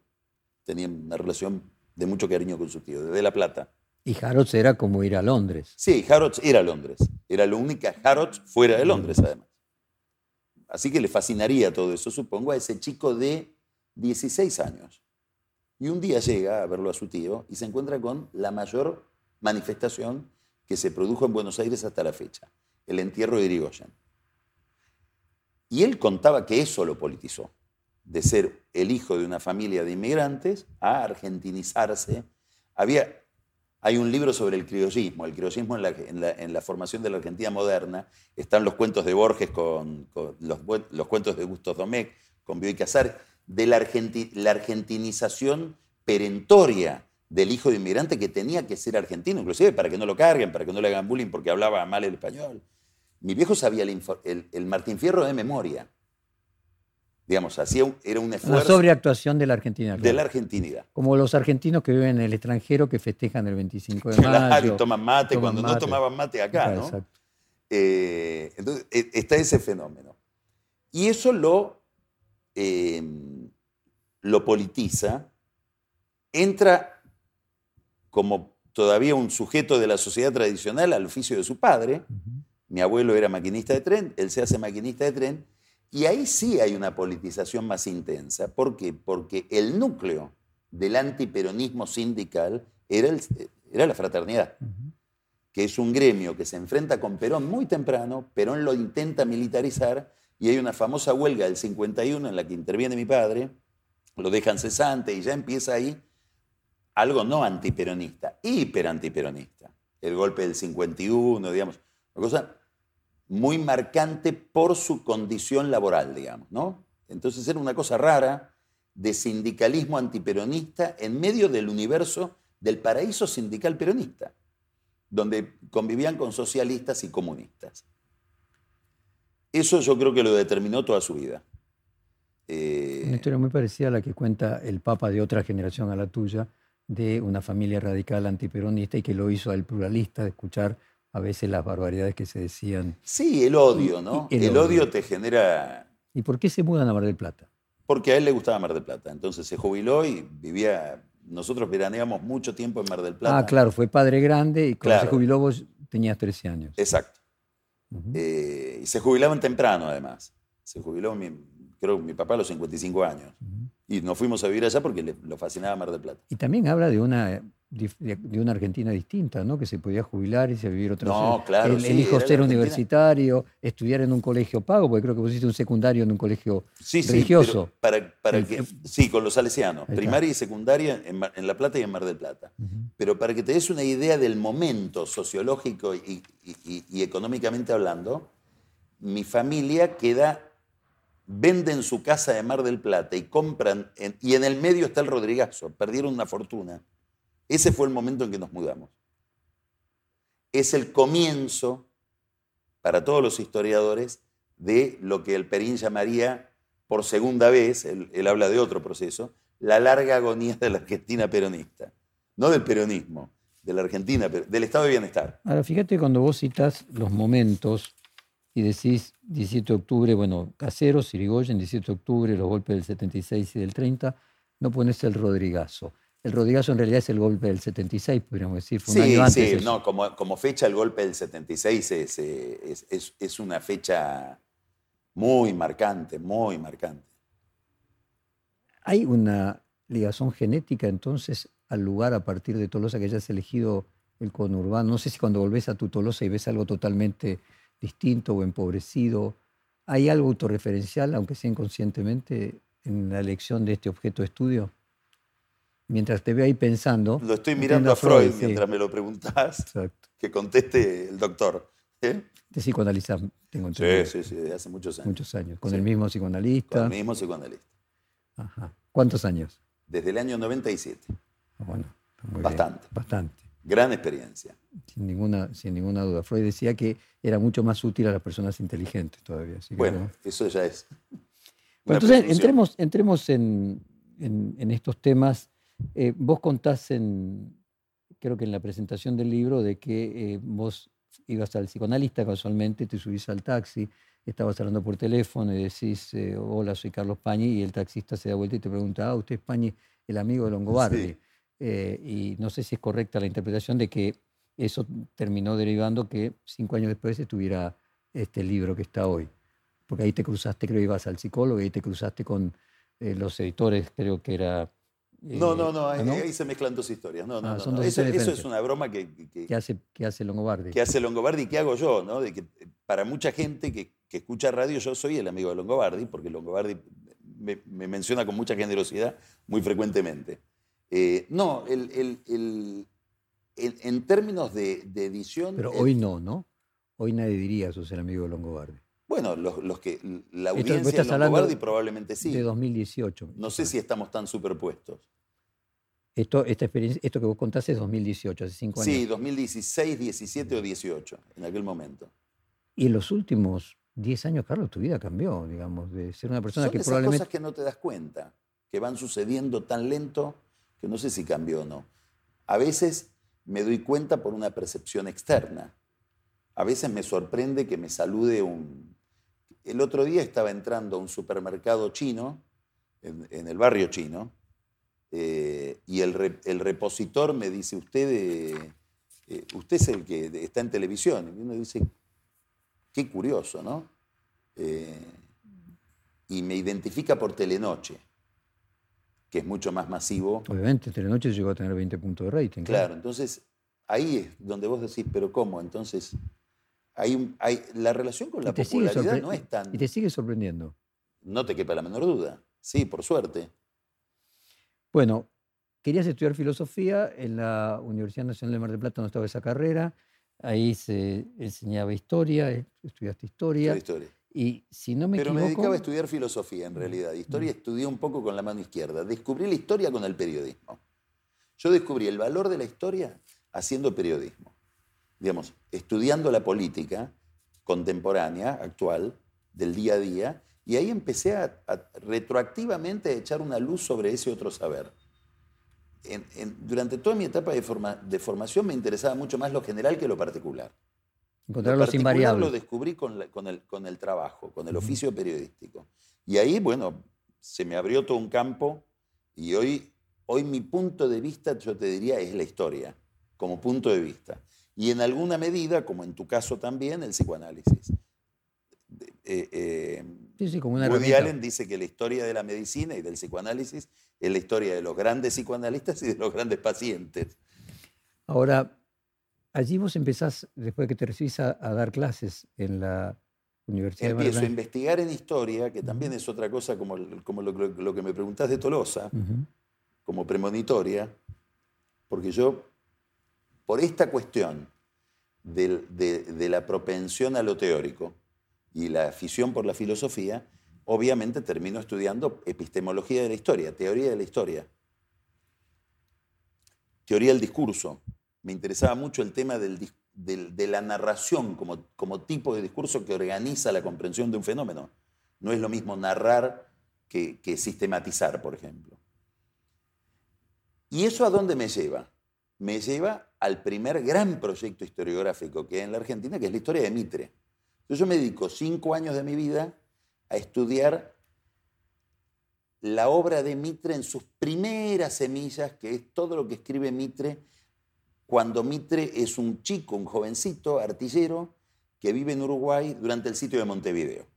Tenía una relación de mucho cariño con su tío, desde La Plata. Y Harrods era como ir a Londres. Sí, Harrods era Londres. Era la única Harrods fuera de Londres, además. Así que le fascinaría todo eso, supongo, a ese chico de 16 años. Y un día llega a verlo a su tío y se encuentra con la mayor manifestación que se produjo en Buenos Aires hasta la fecha, el entierro de Irigoyen. Y él contaba que eso lo politizó. de ser el hijo de una familia de inmigrantes a argentinizarse. Había, hay un libro sobre el criollismo, el criollismo en la, en la, formación de la Argentina moderna. Están los cuentos de Borges con, los, cuentos de Gustos Domecq, con Bioy Casar, de la, la argentinización perentoria del hijo de inmigrante que tenía que ser argentino, inclusive para que no lo carguen, para que no le hagan bullying porque hablaba mal el español. Mi viejo sabía el, Martín Fierro de memoria. Digamos, hacía era un esfuerzo. La sobreactuación de la Argentina. De la argentinidad. Como los argentinos que viven en el extranjero que festejan el 25 de claro, y toman mate cuando no tomaban mate acá, ¿no? Exacto. Eh, entonces, e, está ese fenómeno. Y eso lo, eh, lo politiza, entra como todavía un sujeto de la sociedad tradicional al oficio de su padre. Mi abuelo era maquinista de tren, él se hace maquinista de tren, y ahí sí hay una politización más intensa. ¿Por qué? Porque el núcleo del antiperonismo sindical era, era la fraternidad, que es un gremio que se enfrenta con Perón muy temprano, Perón lo intenta militarizar, y hay una famosa huelga del 51 en la que interviene mi padre, lo dejan cesante y ya empieza ahí algo no antiperonista, hiper antiperonista. El golpe del 51, digamos, una cosa muy marcante por su condición laboral, digamos, ¿no? Entonces era una cosa rara de sindicalismo antiperonista en medio del universo del paraíso sindical peronista, donde convivían con socialistas y comunistas. Eso yo creo que lo determinó toda su vida. Eh, una historia muy parecida a la que cuenta el Papa de otra generación a la tuya, de una familia radical antiperonista y que lo hizo al pluralista de escuchar a veces las barbaridades que se decían. Sí, el odio, ¿no? el, odio. te genera... ¿Y por qué se mudan a Mar del Plata? Porque a él le gustaba Mar del Plata. Entonces se jubiló y vivía... Nosotros veraneamos mucho tiempo en Mar del Plata. Ah, claro, fue padre grande y cuando se jubiló vos tenías 13 años. Exacto. Eh, se jubilaban temprano, además. Se jubiló, mi, creo, mi papá a los 55 años. Y nos fuimos a vivir allá porque le, lo fascinaba Mar del Plata. Y también habla de una, de una Argentina distinta, ¿no? Que se podía jubilar y se vivir otra No, claro. El, el hijo ser universitario, estudiar en un colegio pago, porque creo que pusiste un secundario en un colegio sí, religioso. Sí, para, para que, sí, con los salesianos, primaria y secundaria en, La Plata y en Mar del Plata. Pero para que te des una idea del momento sociológico y, y económicamente hablando, mi familia queda venden su casa de Mar del Plata y compran, y en el medio está el Rodrigazo, perdieron una fortuna. Ese fue el momento en que nos mudamos. Es el comienzo, para todos los historiadores, de lo que el Perín llamaría, por segunda vez, él, habla de otro proceso, la larga agonía de la Argentina peronista. No del peronismo, de la Argentina, del estado de bienestar. Ahora, fíjate cuando vos citas los momentos y decís 17 de octubre, bueno, Caseros, Sirigoyen, 17 de octubre, los golpes del 76 y del 30, no pones el Rodrigazo. El Rodrigazo en realidad es el golpe del 76, podríamos decir. Fue un sí, año sí, no, como, como, fecha el golpe del 76 es, es, es, una fecha muy marcante, muy marcante. ¿Hay una ligación genética entonces al lugar a partir de Tolosa que hayas elegido el conurbano? No sé si cuando volvés a tu Tolosa y ves algo totalmente distinto o empobrecido. ¿Hay algo autorreferencial, aunque sea inconscientemente, en la elección de este objeto de estudio? Mientras te veo ahí pensando. Lo estoy mirando a Freud, mientras me lo preguntás. Exacto. Que conteste el doctor. ¿Eh? Psicoanalizas, tengo entendido. Sí, sí, sí, de hace muchos años. Muchos años. ¿Con el mismo psicoanalista? Con el mismo psicoanalista. Ajá. ¿Cuántos años? Desde el año 97. Ah, bueno, bastante. bastante. Gran experiencia. Sin ninguna, sin ninguna duda. Freud decía que era mucho más útil a las personas inteligentes todavía. bueno, eso ya es. entonces, entremos, entremos en, estos temas. Eh, vos contás en, creo que en la presentación del libro, de que eh, vos ibas al psicoanalista casualmente, te subís al taxi, estabas hablando por teléfono y decís, eh, hola, soy Carlos Pañi, y el taxista se da vuelta y te pregunta, ah, usted es Pañi, el amigo de Longobardi. Eh, y no sé si es correcta la interpretación de que eso terminó derivando que cinco años después estuviera este libro que está hoy. Porque ahí te cruzaste, creo que ibas al psicólogo, y ahí te cruzaste con los editores, creo que era... Eh, no, no, no, ahí, se mezclan dos historias. No, no, ah, no, Eso, es una broma que, que, hace, que hace Longobardi. Que hace Longobardi y que hago yo, ¿no? De que para mucha gente que, que escucha radio, yo soy el amigo de Longobardi, porque Longobardi me, menciona con mucha generosidad muy frecuentemente. Eh, no, el, en términos de, edición... Pero hoy no, ¿no? Hoy nadie diría eso el amigo de Longobardi. Bueno, los, que la audiencia de Longobardi probablemente sí. De 2018. No sé si estamos tan superpuestos. Esto, esta experiencia, esto que vos contaste es 2018, hace cinco años. Sí, 2016, 17 o 18, en aquel momento. Y en los últimos 10 años, Carlos, tu vida cambió, digamos, de ser una persona Son que esas probablemente... cosas que no te das cuenta, que van sucediendo tan lento que no sé si cambió o no. A veces me doy cuenta por una percepción externa. A veces me sorprende que me salude un... El otro día estaba entrando a un supermercado chino, en el barrio chino, eh, y el, repositor me dice, usted, eh, eh, usted es el que está en televisión. Y uno dice, qué curioso, ¿no? y me identifica por Telenoche, que es mucho más masivo. Obviamente, Telenoche llegó a tener 20 puntos de rating. Claro, entonces ahí es donde vos decís, pero ¿cómo? Entonces, hay, hay, la relación con la popularidad no es tan... Y te sigue sorprendiendo. No te quepa la menor duda. Sí, por suerte. Bueno, querías estudiar filosofía en la Universidad Nacional de Mar del Plata, no estaba esa carrera. Ahí se enseñaba historia, estudiaste historia. historia. Y si no me Pero me dedicaba a estudiar filosofía en realidad. Historia estudié un poco con la mano izquierda. Descubrí la historia con el periodismo. Yo descubrí el valor de la historia haciendo periodismo. Digamos, estudiando la política contemporánea, actual, del día a día, y ahí empecé a, retroactivamente a echar una luz sobre ese otro saber. durante toda mi etapa de, formación me interesaba mucho más lo general que lo particular. Encontrar lo particular lo descubrí con, el, trabajo, con el oficio periodístico. Y ahí, bueno, se me abrió todo un campo y hoy, hoy mi punto de vista, yo te diría, es la historia, como punto de vista. Y en alguna medida, como en tu caso también, el psicoanálisis. Eh, eh, Woody Allen dice que la historia de la medicina y del psicoanálisis es la historia de los grandes psicoanalistas y de los grandes pacientes. Ahora, allí vos empezás, después de que te recibís, a, dar clases en la Universidad Empiezo de Empiezo a investigar en historia, que también es otra cosa como, como lo, que me preguntás de Tolosa, como premonitoria, porque yo, por esta cuestión de la propensión a lo teórico, y la afición por la filosofía, obviamente termino estudiando epistemología de la historia, teoría de la historia, teoría del discurso. Me interesaba mucho el tema de la narración como, tipo de discurso que organiza la comprensión de un fenómeno. No es lo mismo narrar que, que sistematizar, por ejemplo. ¿Y eso a dónde me lleva? Me lleva al primer gran proyecto historiográfico que hay en la Argentina, que es la historia de Mitre yo me dedico cinco años de mi vida a estudiar la obra de Mitre en sus primeras semillas, que es todo lo que escribe Mitre cuando Mitre es un chico, un jovencito, artillero, que vive en Uruguay durante el sitio de Montevideo,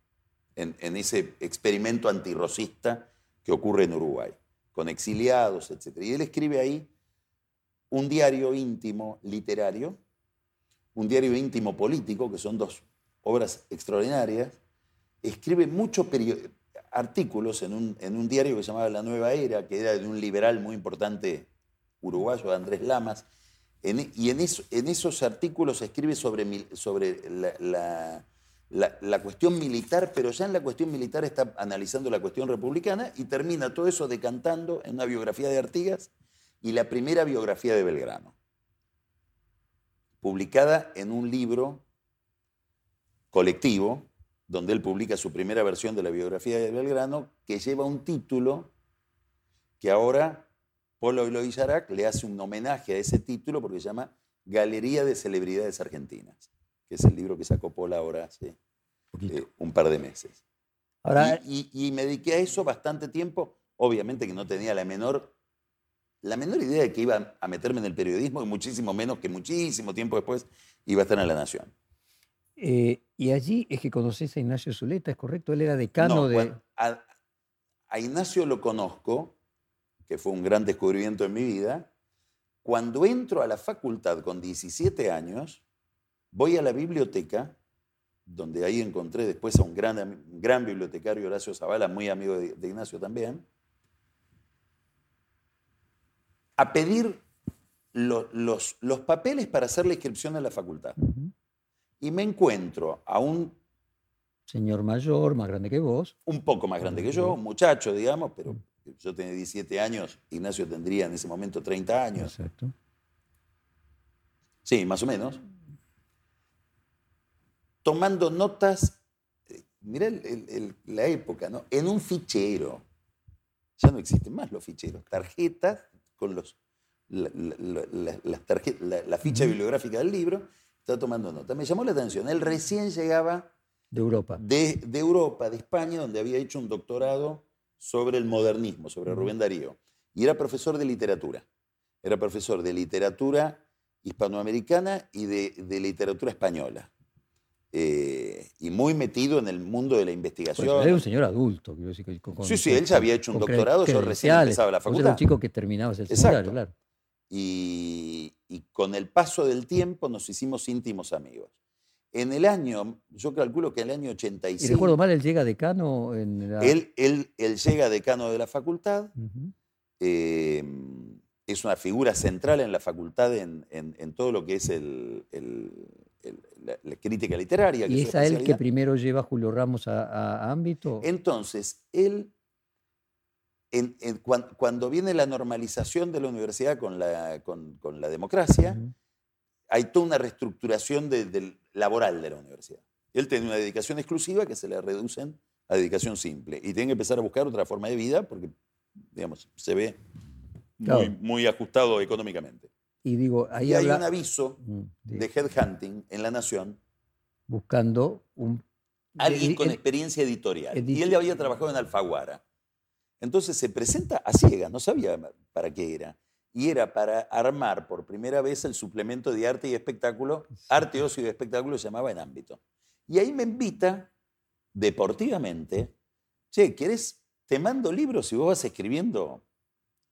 en, ese experimento antirrocista que ocurre en Uruguay, con exiliados, etc. Y él escribe ahí un diario íntimo literario, un diario íntimo político, que son dos obras extraordinarias, escribe muchos artículos en un, diario que se llamaba La Nueva Era, que era de un liberal muy importante uruguayo, Andrés Lamas, y en, esos artículos escribe sobre, la, cuestión militar, pero ya en la cuestión militar está analizando la cuestión republicana y termina todo eso decantando en una biografía de Artigas y la primera biografía de Belgrano, publicada en un libro colectivo, donde él publica su primera versión de la biografía de Belgrano, que lleva un título que ahora Polo Eloy le hace un homenaje a ese título porque se llama Galería de Celebridades Argentinas, que es el libro que sacó Paul ahora hace eh, un par de meses. y, me dediqué a eso bastante tiempo, obviamente que no tenía la menor, la menor idea de que iba a meterme en el periodismo, y muchísimo menos que muchísimo tiempo después iba a estar en La Nación. Eh, y allí es que conoces a Ignacio Zuleta, ¿es correcto? Él era decano de... a, Ignacio lo conozco, que fue un gran descubrimiento en mi vida. Cuando entro a la facultad con 17 años, voy a la biblioteca donde ahí encontré después a un gran, un gran bibliotecario, Horacio Zavala, muy amigo de, de Ignacio también, a pedir lo- los, los papeles para hacer la inscripción en la facultad. Y me encuentro a un, Señor mayor, más grande que vos. un poco más grande que yo, un muchacho, digamos, pero yo tenía 17 años, Ignacio tendría en ese momento 30 años. Exacto. Sí, más o menos. Tomando notas, eh, mirá el- el- el- la época, ¿no? En un fichero. Ya no existen más los ficheros. Tarjetas con los, la, la- la- la ficha bibliográfica del libro. Está tomando nota. Me llamó la atención. Él recién llegaba De Europa. de, de Europa, de España, donde había hecho un doctorado sobre el modernismo, sobre Rubén Darío. Y era profesor de literatura. Era profesor de literatura hispanoamericana y de, de literatura española. Eh, y muy metido en el mundo de la investigación. pero era un señor adulto, quiero decir. que con- con- Sí, sí, él ya había hecho un doctorado, yo recién empezaba la facultad. un chico que terminabas el secundario, claro. y, y con el paso del tiempo nos hicimos íntimos amigos. En el año, yo calculo que en el año Y 85, recuerdo mal, él llega decano en la... él, él, él llega decano de la facultad, eh, es una figura central en la facultad en, en- en todo lo que es el- la, la crítica literaria. que ¿Y es a él que primero lleva a Julio Ramos a, ámbito? Entonces, él, en- en- cuan- cuando viene la normalización de la universidad con la, con- con la democracia, hay toda una reestructuración de- del laboral de la universidad. Él tiene una dedicación exclusiva que se le reducen a dedicación simple y tiene que empezar a buscar otra forma de vida porque, digamos, se ve muy ajustado económicamente. Y digo, ahí Y hay habla un aviso sí, de headhunting en La Nación, buscando un... alguien con experiencia editorial. edit- Y él ya había trabajado en Alfaguara. Entonces se presenta a ciegas, no sabía para qué era. Y era para armar por primera vez el suplemento de arte y espectáculo, arte, ocio y espectáculo se llamaba En Ámbito. Y ahí me invita deportivamente, che, ¿querés? Te mando libros y vos vas escribiendo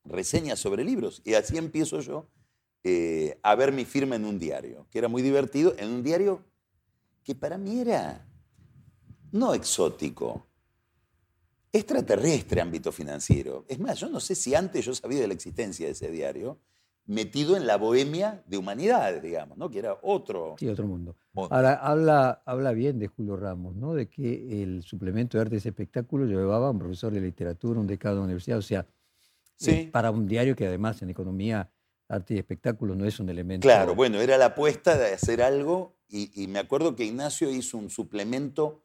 reseñas sobre libros. Y así empiezo yo eh, a ver mi firma en un diario, que era muy divertido, en un diario que para mí era no exótico, extraterrestre ámbito financiero. Es más, yo no sé si antes yo sabía de la existencia de ese diario, metido en la bohemia de humanidades, digamos, ¿no? que era otro. Sí, otro mundo. mundo. Ahora, habla, habla bien de Julio Ramos, ¿no? De que el suplemento de artes y espectáculos llevaba un profesor de literatura, un decano de la universidad, o sea, Sí. eh, para un diario que además en economía, arte y espectáculos no es un elemento... Claro, bueno, era la apuesta de hacer algo y, y me acuerdo que Ignacio hizo un suplemento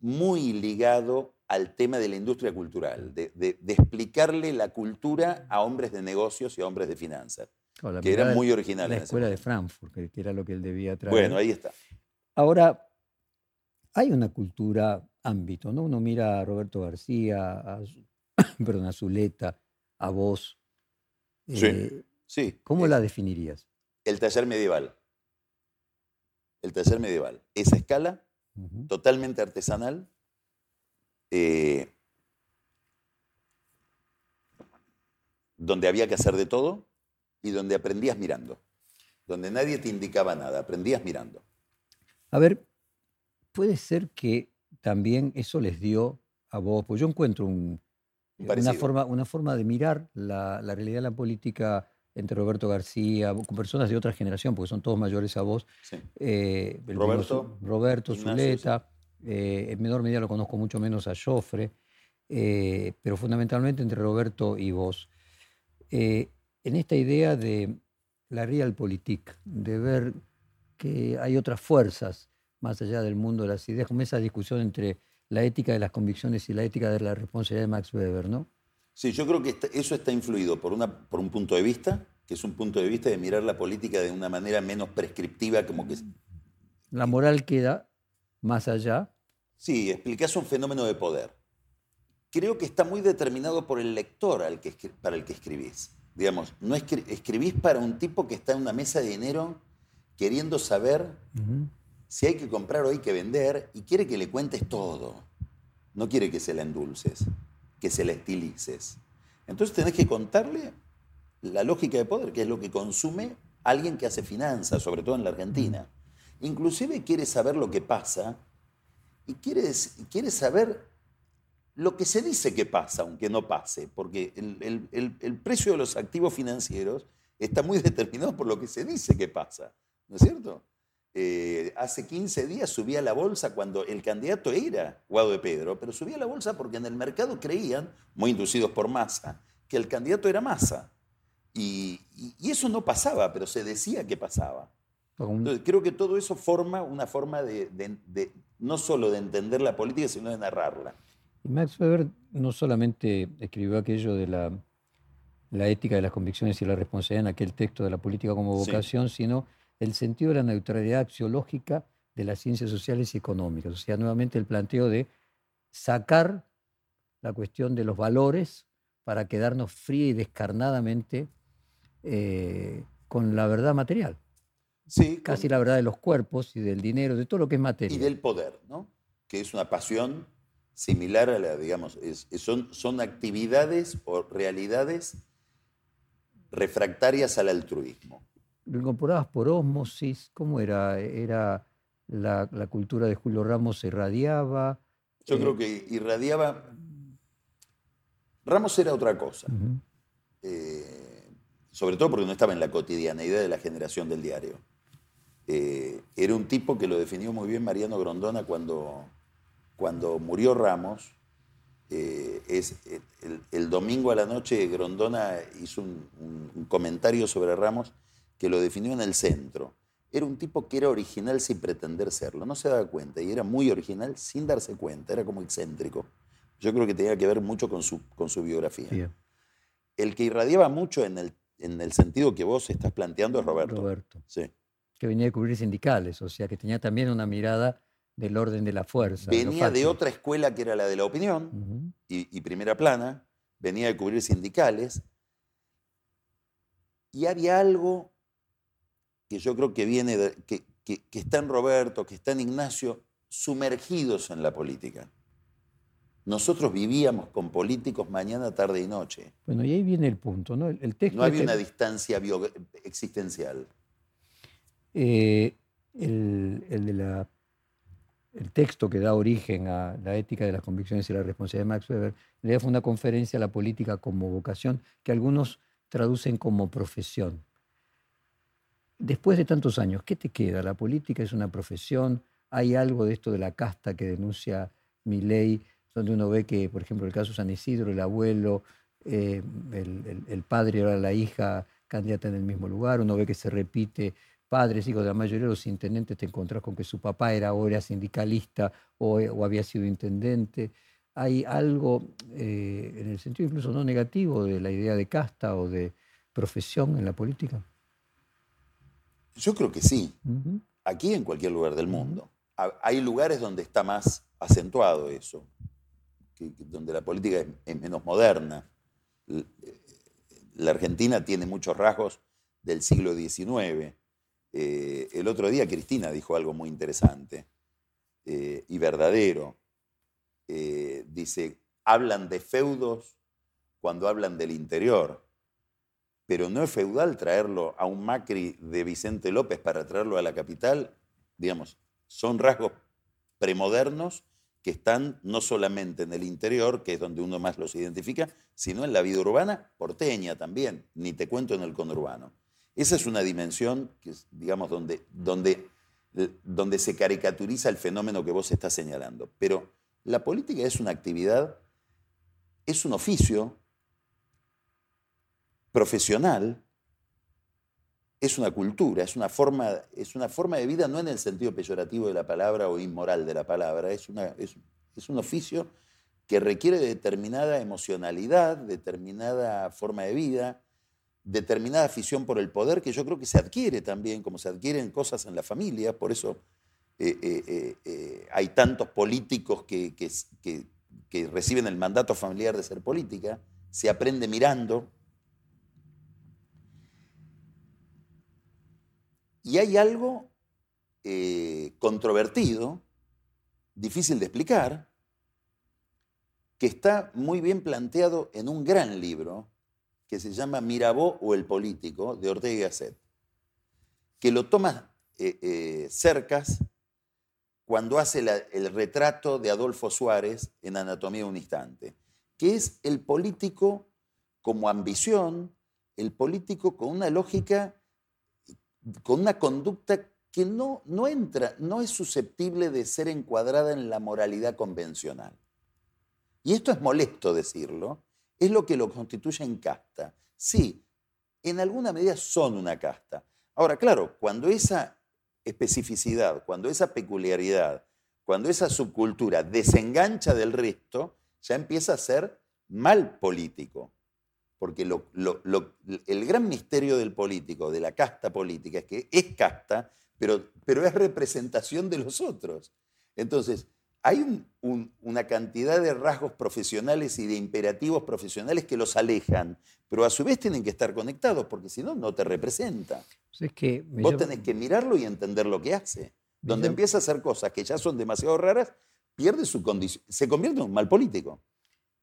muy ligado al tema de la industria cultural, de, de- de explicarle la cultura a hombres de negocios y a hombres de finanzas, que era muy original. La escuela de. Frankfurt, que, era lo que él debía traer. Bueno, ahí está. Ahora, hay una cultura ámbito, ¿no? Uno mira a Roberto García, a, perdón, a Zuleta, a vos. Sí. eh, Sí. ¿Cómo eh, la definirías? El taller medieval. El taller medieval. Esa escala, totalmente artesanal. eh, donde había que hacer de todo y donde aprendías mirando. Donde nadie te indicaba nada, aprendías mirando. A ver, puede ser que también eso les dio a vos, pues yo encuentro un- Un una, forma, una forma de mirar la, la realidad de la política entre Roberto García, con personas de otra generación, porque son todos mayores a vos, Sí. eh, Roberto, Roberto, Ignacio, Zuleta, eh, en menor medida lo conozco mucho menos a Joffre, eh, pero fundamentalmente entre Roberto y vos. En esta idea de la realpolitik, de ver que hay otras fuerzas más allá del mundo de las ideas, como esa discusión entre la ética de las convicciones y la ética de la responsabilidad de Max Weber, ¿no? Sí, yo creo que está- eso está influido por, una, por un punto de vista, que es un punto de vista de mirar la política de una manera menos prescriptiva, como que La moral queda más allá. Sí, explicás un fenómeno de poder. Creo que está muy determinado por el lector al que para el que escribís. Digamos, no escri- escribís para un tipo que está en una mesa de dinero queriendo saber si hay que comprar o hay que vender y quiere que le cuentes todo. No quiere que se la endulces, que se la estilices. Entonces tenés que contarle la lógica de poder, que es lo que consume alguien que hace finanzas, sobre todo en la Argentina. inclusive quiere saber lo que pasa y quiere, quiere saber lo que se dice que pasa, aunque no pase, porque el, precio de los activos financieros está muy determinado por lo que se dice que pasa, ¿no es cierto? Eh, hace 15 días subía la bolsa cuando el candidato era Guado de Pedro, pero subía la bolsa porque en el mercado creían, muy inducidos por masa, que el candidato era masa. Y, eso no pasaba, pero se decía que pasaba. Entonces, creo que todo eso forma una forma de, no solo de entender la política, sino de narrarla. Y Max Weber no solamente escribió aquello de la, la ética de las convicciones y la responsabilidad en aquel texto de la política como vocación, sino el sentido de la neutralidad axiológica de las ciencias sociales y económicas. O sea, nuevamente el planteo de sacar la cuestión de los valores para quedarnos fría y descarnadamente eh, con la verdad material. Sí, Casi la verdad de los cuerpos y del dinero, de todo lo que es materia. Y del poder, ¿no? Que es una pasión similar a la, digamos, son, son actividades o realidades refractarias al altruismo. ¿Lo incorporabas por ósmosis? ¿Cómo era? ¿Era la, cultura de Julio Ramos irradiaba? Yo creo eh, que irradiaba... Ramos era otra cosa. Eh, sobre todo porque no estaba en la cotidianeidad de la generación del diario. Eh, era un tipo que lo definió muy bien Mariano Grondona cuando, cuando murió Ramos. es, el, domingo a la noche Grondona hizo un comentario sobre Ramos que lo definió en el centro. Era un tipo que era original sin pretender serlo, no se daba cuenta y era muy original sin darse cuenta, era como excéntrico. Yo creo que tenía que ver mucho con su, con su biografía. El que irradiaba mucho en el, en el sentido que vos estás planteando es Roberto. Roberto. Sí. Que venía de cubrir sindicales, o sea, que tenía también una mirada del orden de la fuerza. Venía de, otra escuela que era la de la opinión y, y primera plana, venía de cubrir sindicales. Y había algo que yo creo que viene, que, que, está en Roberto, que está en Ignacio, sumergidos en la política. Nosotros vivíamos con políticos mañana, tarde y noche. Bueno, y ahí viene el punto, ¿no? El, texto no había una distancia existencial. Eh, el, el, de la, el texto que da origen a la ética de las convicciones y la responsabilidad de Max Weber, le fue una conferencia a la política como vocación, que algunos traducen como profesión. Después de tantos años, ¿qué te queda? ¿La política es una profesión? ¿Hay algo de esto de la casta que denuncia mi ley, donde uno ve que, por ejemplo, el caso San Isidro, el abuelo, eh, el, padre ahora la hija candidata en el mismo lugar, uno ve que se repite padres, hijos de la mayoría de los intendentes, te encontrás con que su papá era era sindicalista o, había sido intendente. Hay algo eh, en el sentido incluso no negativo de la idea de casta o de profesión en la política. Yo creo que sí. Aquí en cualquier lugar del mundo. Hay lugares donde está más acentuado eso, donde la política es, menos moderna. La Argentina tiene muchos rasgos del siglo XIX. Eh, el otro día Cristina dijo algo muy interesante eh, y verdadero. Eh, dice, hablan de feudos cuando hablan del interior pero no es feudal traerlo a un Macri de Vicente López para traerlo a la capital, digamos, son rasgos premodernos que están no solamente en el interior, que es donde uno más los identifica, sino en la vida urbana porteña también, ni te cuento en el conurbano. Esa es una dimensión, que digamos, donde, donde, donde se caricaturiza el fenómeno que vos estás señalando. Pero la política es una actividad, es un oficio profesional es una cultura, es una, forma, es una forma de vida, no en el sentido peyorativo de la palabra o inmoral de la palabra, es, una, es, un oficio que requiere determinada emocionalidad, determinada forma de vida, determinada afición por el poder, que yo creo que se adquiere también, como se adquieren cosas en la familia, por eso eh, eh, eh, hay tantos políticos que, que reciben el mandato familiar de ser política, se aprende mirando, Y hay algo eh, controvertido, difícil de explicar, que está muy bien planteado en un gran libro que se llama Mirabó o el político de Ortega y Gasset, que lo toma eh, eh, Cercas cuando hace el retrato de Adolfo Suárez en Anatomía un Instante, que es el político como ambición, el político con una lógica, con una conducta que no, no entra, no es susceptible de ser encuadrada en la moralidad convencional. Y esto es molesto decirlo, es lo que lo constituye en casta. Sí, en alguna medida son una casta. Ahora, claro, cuando esa especificidad, cuando esa peculiaridad, cuando esa subcultura desengancha del resto, ya empieza a ser mal político. Porque el gran misterio del político, de la casta política, es que es casta, pero, pero es representación de los otros. Entonces, hay una cantidad de rasgos profesionales y de imperativos profesionales que los alejan, pero a su vez tienen que estar conectados, porque si no, no te representa. Pues que Vos tenés que mirarlo y entender lo que hace. Donde empieza a hacer cosas que ya son demasiado raras, pierde su condición, se convierte en un mal político.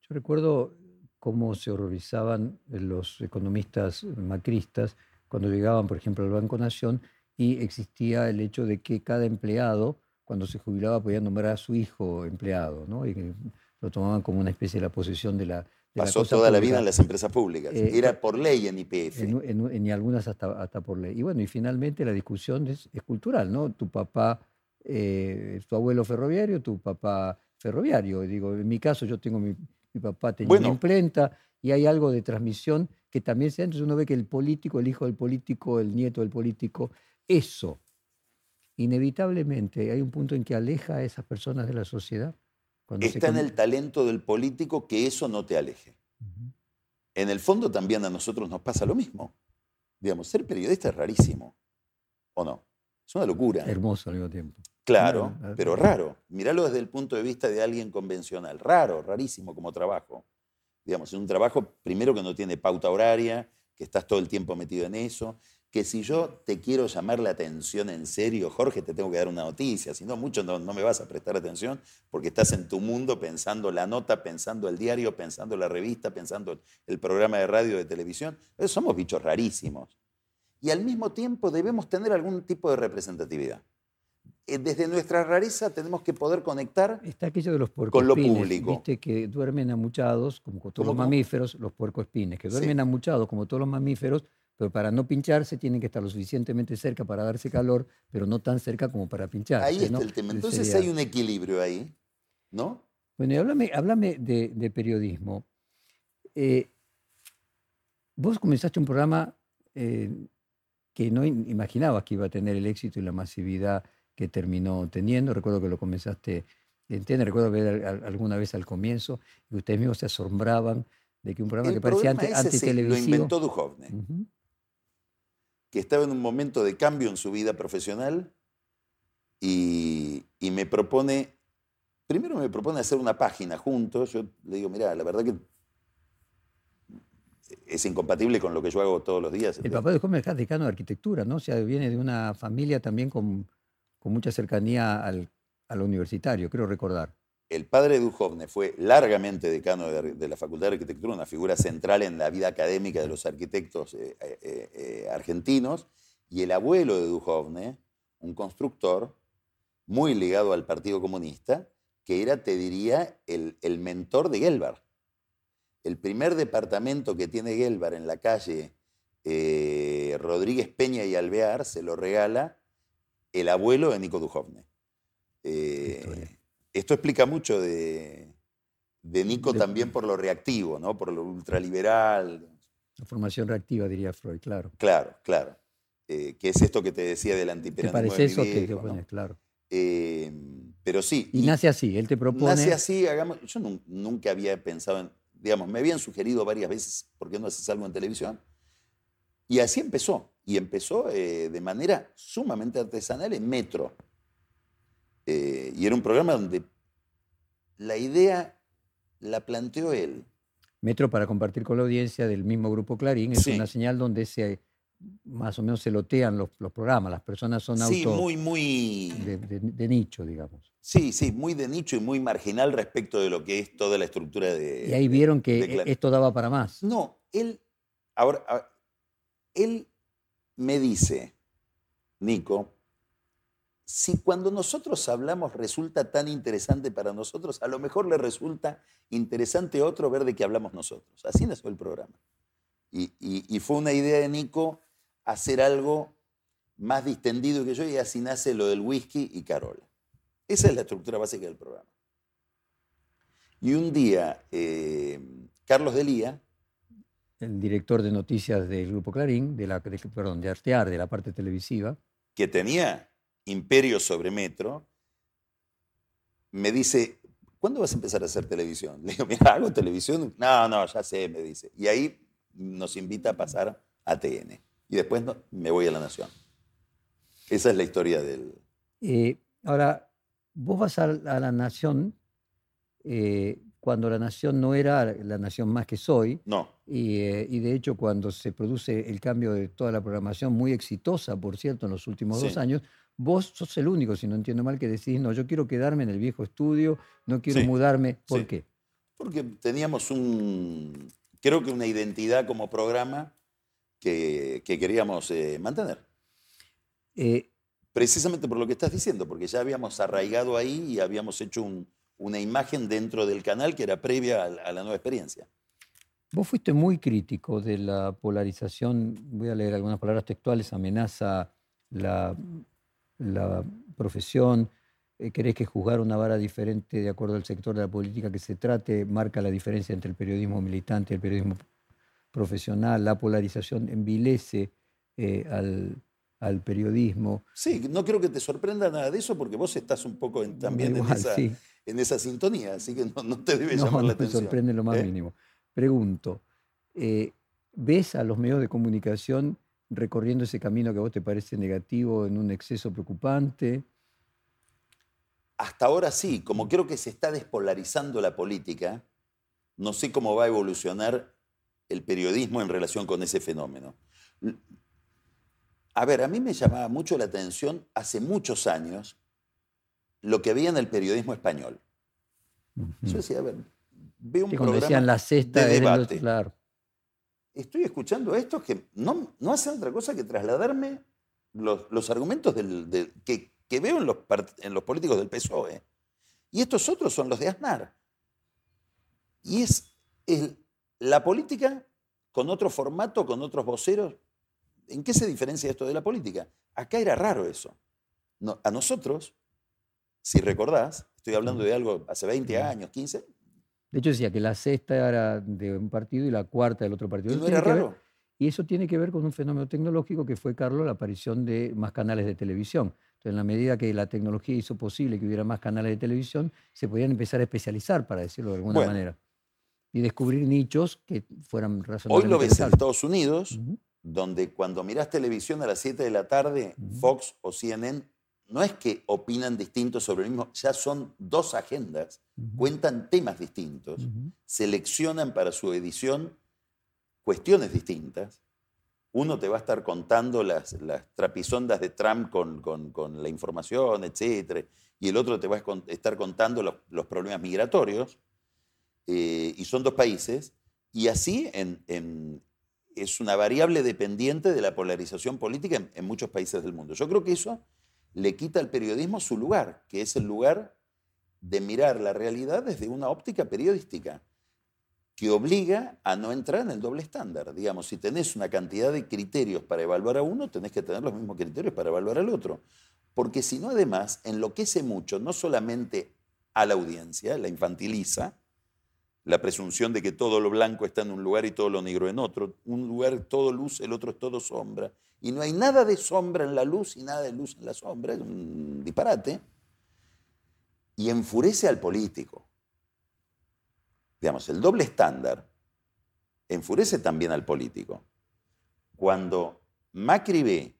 Yo recuerdo cómo se horrorizaban los economistas macristas cuando llegaban, por ejemplo, al Banco Nación y existía el hecho de que cada empleado cuando se jubilaba podía nombrar a su hijo empleado, ¿no? Y lo tomaban como una especie de la posesión de la... Pasó toda la vida en las empresas públicas. Eh, Era por ley en IPF. En, y algunas hasta, hasta por ley. Y bueno, y finalmente la discusión es, cultural, ¿no? Tu papá, eh, tu abuelo ferroviario, tu papá ferroviario. Digo, en mi caso yo tengo mi, mi papá tenía una imprenta y hay algo de transmisión que también se Entonces uno ve que el político, el hijo del político, el nieto del político, eso inevitablemente hay un punto en que aleja a esas personas de la sociedad. Está en el talento del político que eso no te aleje. En el fondo también a nosotros nos pasa lo mismo. Digamos, ser periodista es rarísimo, ¿o no? Es una locura. Hermoso al mismo tiempo. Claro, pero raro. Míralo desde el punto de vista de alguien convencional. Raro, rarísimo como trabajo. Digamos, es un trabajo primero que no tiene pauta horaria, que estás todo el tiempo metido en eso, que si yo te quiero llamar la atención en serio, Jorge, te tengo que dar una noticia, si no, mucho no, me vas a prestar atención porque estás en tu mundo pensando la nota, pensando el diario, pensando la revista, pensando el programa de radio, de televisión. somos bichos rarísimos. Y al mismo tiempo debemos tener algún tipo de representatividad. Eh, desde nuestra rareza tenemos que poder conectar Está aquello de los con lo público. Viste que duermen amuchados, como todos los mamíferos, los puercoespines, que duermen amuchados como todos los mamíferos, pero para no pincharse tienen que estar lo suficientemente cerca para darse calor, pero no tan cerca como para pincharse. Ahí está el tema. Entonces hay un equilibrio ahí, ¿no? Bueno, y háblame, de, periodismo. Eh, vos comenzaste un programa eh, que no imaginabas que iba a tener el éxito y la masividad que terminó teniendo. Recuerdo que lo comenzaste en TN, recuerdo ver alguna vez al comienzo y ustedes mismos se asombraban de que un programa que parecía antitelevisivo... lo inventó Duhovne que estaba en un momento de cambio en su vida profesional y, me propone, primero me propone hacer una página juntos. Yo le digo, mira, la verdad que es incompatible con lo que yo hago todos los días. El papá de Gómez es decano de arquitectura, ¿no? O sea, viene de una familia también con, mucha cercanía al, al universitario, creo recordar. El padre de Duhovne fue largamente decano de, la Facultad de Arquitectura, una figura central en la vida académica de los arquitectos eh, eh, eh, argentinos, y el abuelo de Duhovne, un constructor muy ligado al Partido Comunista, que era, te diría, el, mentor de Gelbar. El primer departamento que tiene Gelbar en la calle Rodríguez Peña y Alvear se lo regala el abuelo de Nico Duhovne. Esto explica mucho de, Nico también por lo reactivo, ¿no? por lo ultraliberal. La formación reactiva, diría Freud, claro. Claro, claro. Eh, que es esto que te decía del antiperiodismo. ¿Te parece eso que, claro. Eh, pero sí. Y, nace así, él te propone. Nace así, hagamos. Yo nunca había pensado en. Digamos, me habían sugerido varias veces, ¿por qué no haces algo en televisión? Y así empezó. Y empezó eh, de manera sumamente artesanal en Metro. Eh, y era un programa donde la idea la planteó él. Metro para compartir con la audiencia del mismo grupo Clarín es una señal donde se más o menos se lotean los, programas, las personas son sí, muy, muy... De, nicho, digamos. Sí, sí, muy de nicho y muy marginal respecto de lo que es toda la estructura de... Y ahí vieron que esto daba para más. No, él, ahora, él me dice, Nico, si cuando nosotros hablamos resulta tan interesante para nosotros, a lo mejor le resulta interesante otro ver de qué hablamos nosotros. Así nació el programa. Y, y fue una idea de Nico hacer algo más distendido que yo y así nace lo del whisky y Carola. Esa es la estructura básica del programa. Y un día, eh, Carlos Delía, el director de noticias del Grupo Clarín, de la, perdón, de Artear, de la parte televisiva, que tenía imperio sobre Metro, me dice, ¿cuándo vas a empezar a hacer televisión? Le digo, mira, hago televisión. No, no, ya sé, me dice. Y ahí nos invita a pasar a TN. Y después me voy a La Nación. Esa es la historia del... Eh, ahora, vos vas a, La Nación eh, cuando La Nación no era la Nación más que soy. No. Eh, y, de hecho, cuando se produce el cambio de toda la programación, muy exitosa, por cierto, en los últimos dos años, vos sos el único, si no entiendo mal, que decís, no, yo quiero quedarme en el viejo estudio, no quiero mudarme. ¿Por qué? Porque teníamos un, creo que una identidad como programa que, queríamos mantener. Eh, Precisamente por lo que estás diciendo, porque ya habíamos arraigado ahí y habíamos hecho una imagen dentro del canal que era previa a, la nueva experiencia. Vos fuiste muy crítico de la polarización, voy a leer algunas palabras textuales, amenaza la, la profesión, eh, querés que juzgar una vara diferente de acuerdo al sector de la política que se trate, marca la diferencia entre el periodismo militante y el periodismo profesional, la polarización envilece eh, al, al periodismo. Sí, no creo que te sorprenda nada de eso porque vos estás un poco también en, esa, en, esa, sintonía, así que no, te debe llamar la atención. No sorprende lo más ¿eh? mínimo. Pregunto, eh, ¿ves a los medios de comunicación recorriendo ese camino que a vos te parece negativo en un exceso preocupante? Hasta ahora sí, como creo que se está despolarizando la política, no sé cómo va a evolucionar el periodismo en relación con ese fenómeno. A ver, a mí me llamaba mucho la atención hace muchos años lo que había en el periodismo español. Yo decía, a ver, veo un programa la cesta de debate. claro. Estoy escuchando a estos que no, no hacen otra cosa que trasladarme los, argumentos que, veo en los, en los políticos del PSOE. Y estos otros son los de Aznar. Y es la política con otro formato, con otros voceros, ¿En qué se diferencia esto de la política? Acá era raro eso. a nosotros, si recordás, estoy hablando de algo hace 20 años, 15. De hecho decía que la sexta era de un partido y la cuarta del otro partido. ¿Y no era raro? y eso tiene que ver con un fenómeno tecnológico que fue, Carlos, la aparición de más canales de televisión. Entonces, en la medida que la tecnología hizo posible que hubiera más canales de televisión, se podían empezar a especializar, para decirlo de alguna manera. Y descubrir nichos que fueran razonablemente Hoy lo ves en Estados Unidos, donde cuando miras televisión a las 7 de la tarde, Fox o CNN, no es que opinan distintos sobre el mismo, ya son dos agendas, cuentan temas distintos, seleccionan para su edición cuestiones distintas. Uno te va a estar contando las, las trapisondas de Trump con, la información, etc. Y el otro te va a estar contando los, problemas migratorios. Eh, y son dos países. Y así en, es una variable dependiente de la polarización política en, muchos países del mundo. Yo creo que eso le quita al periodismo su lugar, que es el lugar de mirar la realidad desde una óptica periodística, que obliga a no entrar en el doble estándar. Digamos, si tenés una cantidad de criterios para evaluar a uno, tenés que tener los mismos criterios para evaluar al otro. Porque si no, además, enloquece mucho, no solamente a la audiencia, la infantiliza, la presunción de que todo lo blanco está en un lugar y todo lo negro en otro. Un lugar todo luz, el otro es todo sombra. Y no hay nada de sombra en la luz y nada de luz en la sombra. Es un disparate. Y enfurece al político. Digamos, el doble estándar enfurece también al político. Cuando Macri ve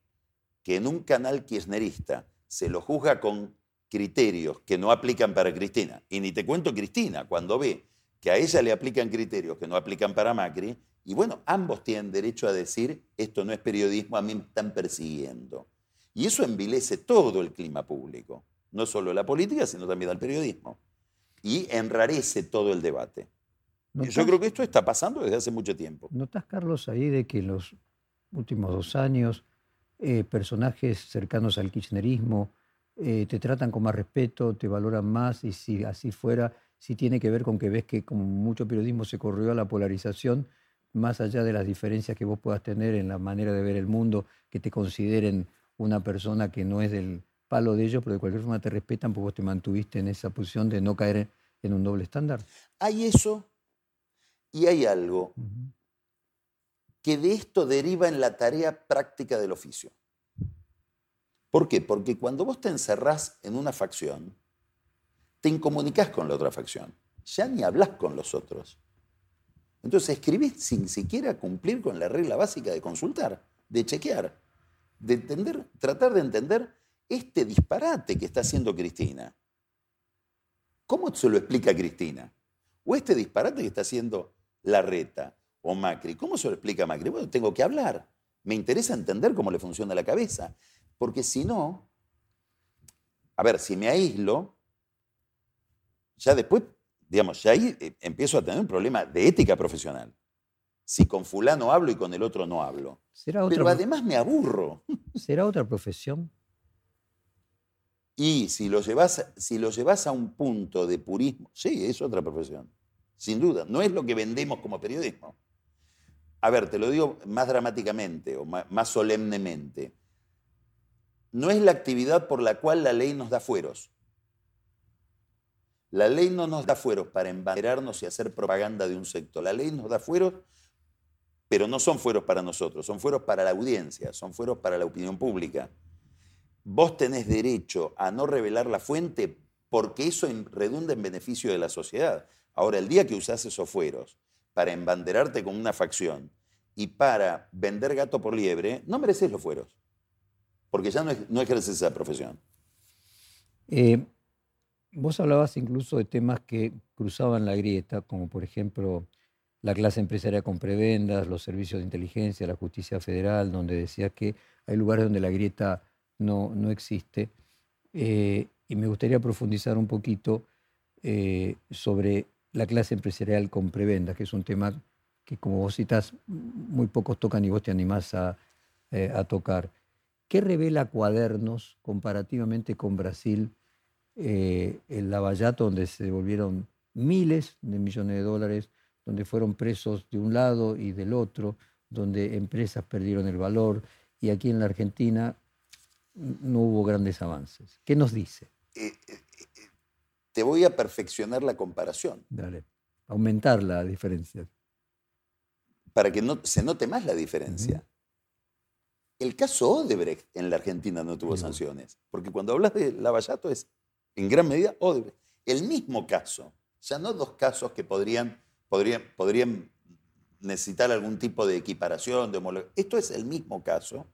que en un canal kirchnerista se lo juzga con criterios que no aplican para Cristina, y ni te cuento Cristina, cuando ve que a ella le aplican criterios que no aplican para Macri, y bueno, ambos tienen derecho a decir, esto no es periodismo, a mí me están persiguiendo. Y eso envilece todo el clima público, no solo la política, sino también al periodismo. Y enrarece todo el debate. Yo creo que esto está pasando desde hace mucho tiempo. ¿Notas, Carlos, ahí de que en los últimos dos años eh, personajes cercanos al kirchnerismo eh, te tratan con más respeto, te valoran más y si así fuera, si tiene que ver con que ves que como mucho periodismo se corrió a la polarización, más allá de las diferencias que vos puedas tener en la manera de ver el mundo, que te consideren una persona que no es del palo de ellos, pero de cualquier forma te respetan porque vos te mantuviste en esa posición de no caer en un doble estándar. Hay eso y hay algo que de esto deriva en la tarea práctica del oficio. ¿Por qué? Porque cuando vos te encerrás en una facción, te incomunicás con la otra facción. Ya ni hablas con los otros. Entonces escribís sin siquiera cumplir con la regla básica de consultar, de chequear, de entender, tratar de entender este disparate que está haciendo Cristina. ¿Cómo se lo explica Cristina? O este disparate que está haciendo Larreta o Macri. ¿Cómo se lo explica Macri? Bueno, tengo que hablar. Me interesa entender cómo le funciona la cabeza. Porque si no, a ver, si me aíslo, ya después digamos, ya ahí eh, empiezo a tener un problema de ética profesional. Si con fulano hablo y con el otro no hablo. Pero además me aburro. ¿Será otra profesión? Y si lo, llevas, si lo llevas a un punto de purismo, sí, es otra profesión. Sin duda. No es lo que vendemos como periodismo. A ver, te lo digo más dramáticamente o más solemnemente. No es la actividad por la cual la ley nos da fueros. La ley no nos da fueros para embanderarnos y hacer propaganda de un sector. La ley nos da fueros, pero no son fueros para nosotros, son fueros para la audiencia, son fueros para la opinión pública. Vos tenés derecho a no revelar la fuente porque eso redunda en beneficio de la sociedad. Ahora, el día que usás esos fueros para embanderarte con una facción y para vender gato por liebre, no mereces los fueros, porque ya no, ejerces esa profesión. Eh, Vos hablabas incluso de temas que cruzaban la grieta, como por ejemplo la clase empresarial con prebendas, los servicios de inteligencia, la justicia federal, donde decías que hay lugares donde la grieta no, no existe. Eh, y me gustaría profundizar un poquito eh, sobre la clase empresarial con prebendas, que es un tema que, como vos citas, muy pocos tocan y vos te animás a, eh, a tocar. ¿Qué revela Cuadernos comparativamente con Brasil eh, el Lavallato, donde se devolvieron miles de millones de dólares, donde fueron presos de un lado y del otro, donde empresas perdieron el valor, y aquí en la Argentina no hubo grandes avances. ¿Qué nos dice? Eh, eh, te voy a perfeccionar la comparación. Dale, aumentar la diferencia. Para que no, se note más la diferencia. El caso Odebrecht en la Argentina no tuvo sanciones, porque cuando hablas de Lavallato es en gran medida Odebrecht. El mismo caso, ya no dos casos que podrían, podrían, podrían necesitar algún tipo de equiparación, de homologación. Esto es el mismo caso.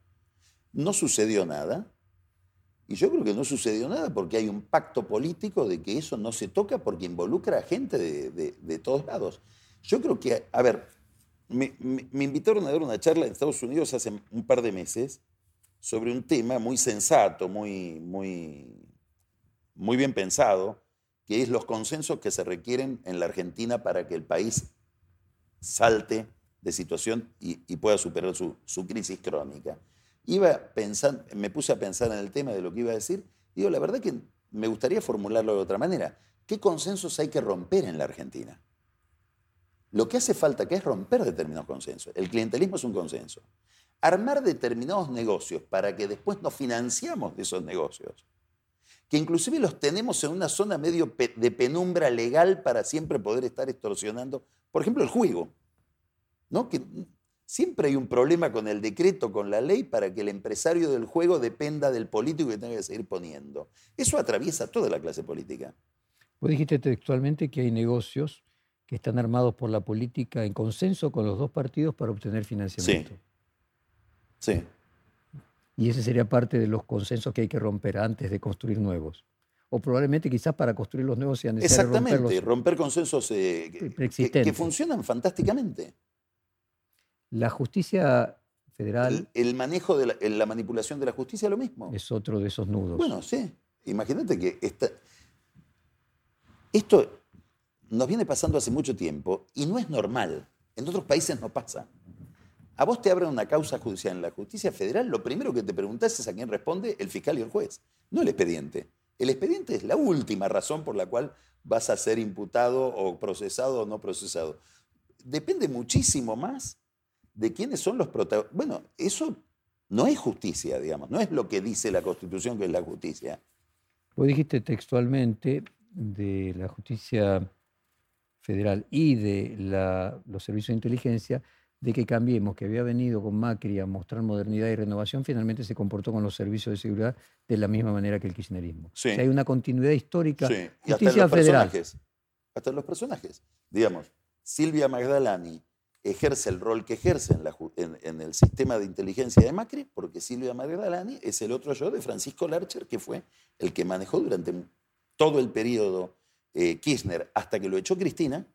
No sucedió nada. Y yo creo que no sucedió nada porque hay un pacto político de que eso no se toca porque involucra a gente de, todos lados. Yo creo que, a ver, me, me, invitaron a dar una charla en Estados Unidos hace un par de meses sobre un tema muy sensato, muy, muy, muy bien pensado, que es los consensos que se requieren en la Argentina para que el país salte de situación y, pueda superar su, crisis crónica. Iba pensando, me puse a pensar en el tema de lo que iba a decir. Digo, la verdad que me gustaría formularlo de otra manera. ¿Qué consensos hay que romper en la Argentina? Lo que hace falta que es romper determinados consensos. El clientelismo es un consenso. Armar determinados negocios para que después nos financiamos de esos negocios que inclusive los tenemos en una zona medio de penumbra legal para siempre poder estar extorsionando, por ejemplo, el juego, ¿no? Que siempre hay un problema con el decreto, con la ley, para que el empresario del juego dependa del político que tenga que seguir poniendo. Eso atraviesa toda la clase política. Vos dijiste textualmente que hay negocios que están armados por la política en consenso con los dos partidos para obtener financiamiento. Sí. Sí. Y ese sería parte de los consensos que hay que romper antes de construir nuevos. O probablemente quizás para construir los nuevos sea necesario Exactamente, romper, consensos eh, que, funcionan fantásticamente. La justicia federal... El, manejo de la, manipulación de la justicia lo mismo. Es otro de esos nudos. Bueno, sí. Imagínate que esto nos viene pasando hace mucho tiempo y no es normal. En otros países no pasa. A vos te abren una causa judicial en la justicia federal, lo primero que te preguntás es a quién responde el fiscal y el juez, no el expediente. El expediente es la última razón por la cual vas a ser imputado o procesado o no procesado. Depende muchísimo más de quiénes son los protagonistas. Bueno, eso no es justicia, digamos, no es lo que dice la Constitución que es la justicia. Vos dijiste textualmente de la justicia federal y de los servicios de inteligencia de que cambiemos, que había venido con Macri a mostrar modernidad y renovación, finalmente se comportó con los servicios de seguridad de la misma manera que el kirchnerismo. Sí. hay una continuidad histórica. Sí, y Justicia hasta los federal. personajes. Hasta los personajes. Digamos, Silvia Magdalani ejerce el rol que ejerce en, la en- en el sistema de inteligencia de Macri, porque Silvia Magdalani es el otro yo de Francisco Larcher, que fue el que manejó durante todo el periodo eh, Kirchner, hasta que lo echó Cristina,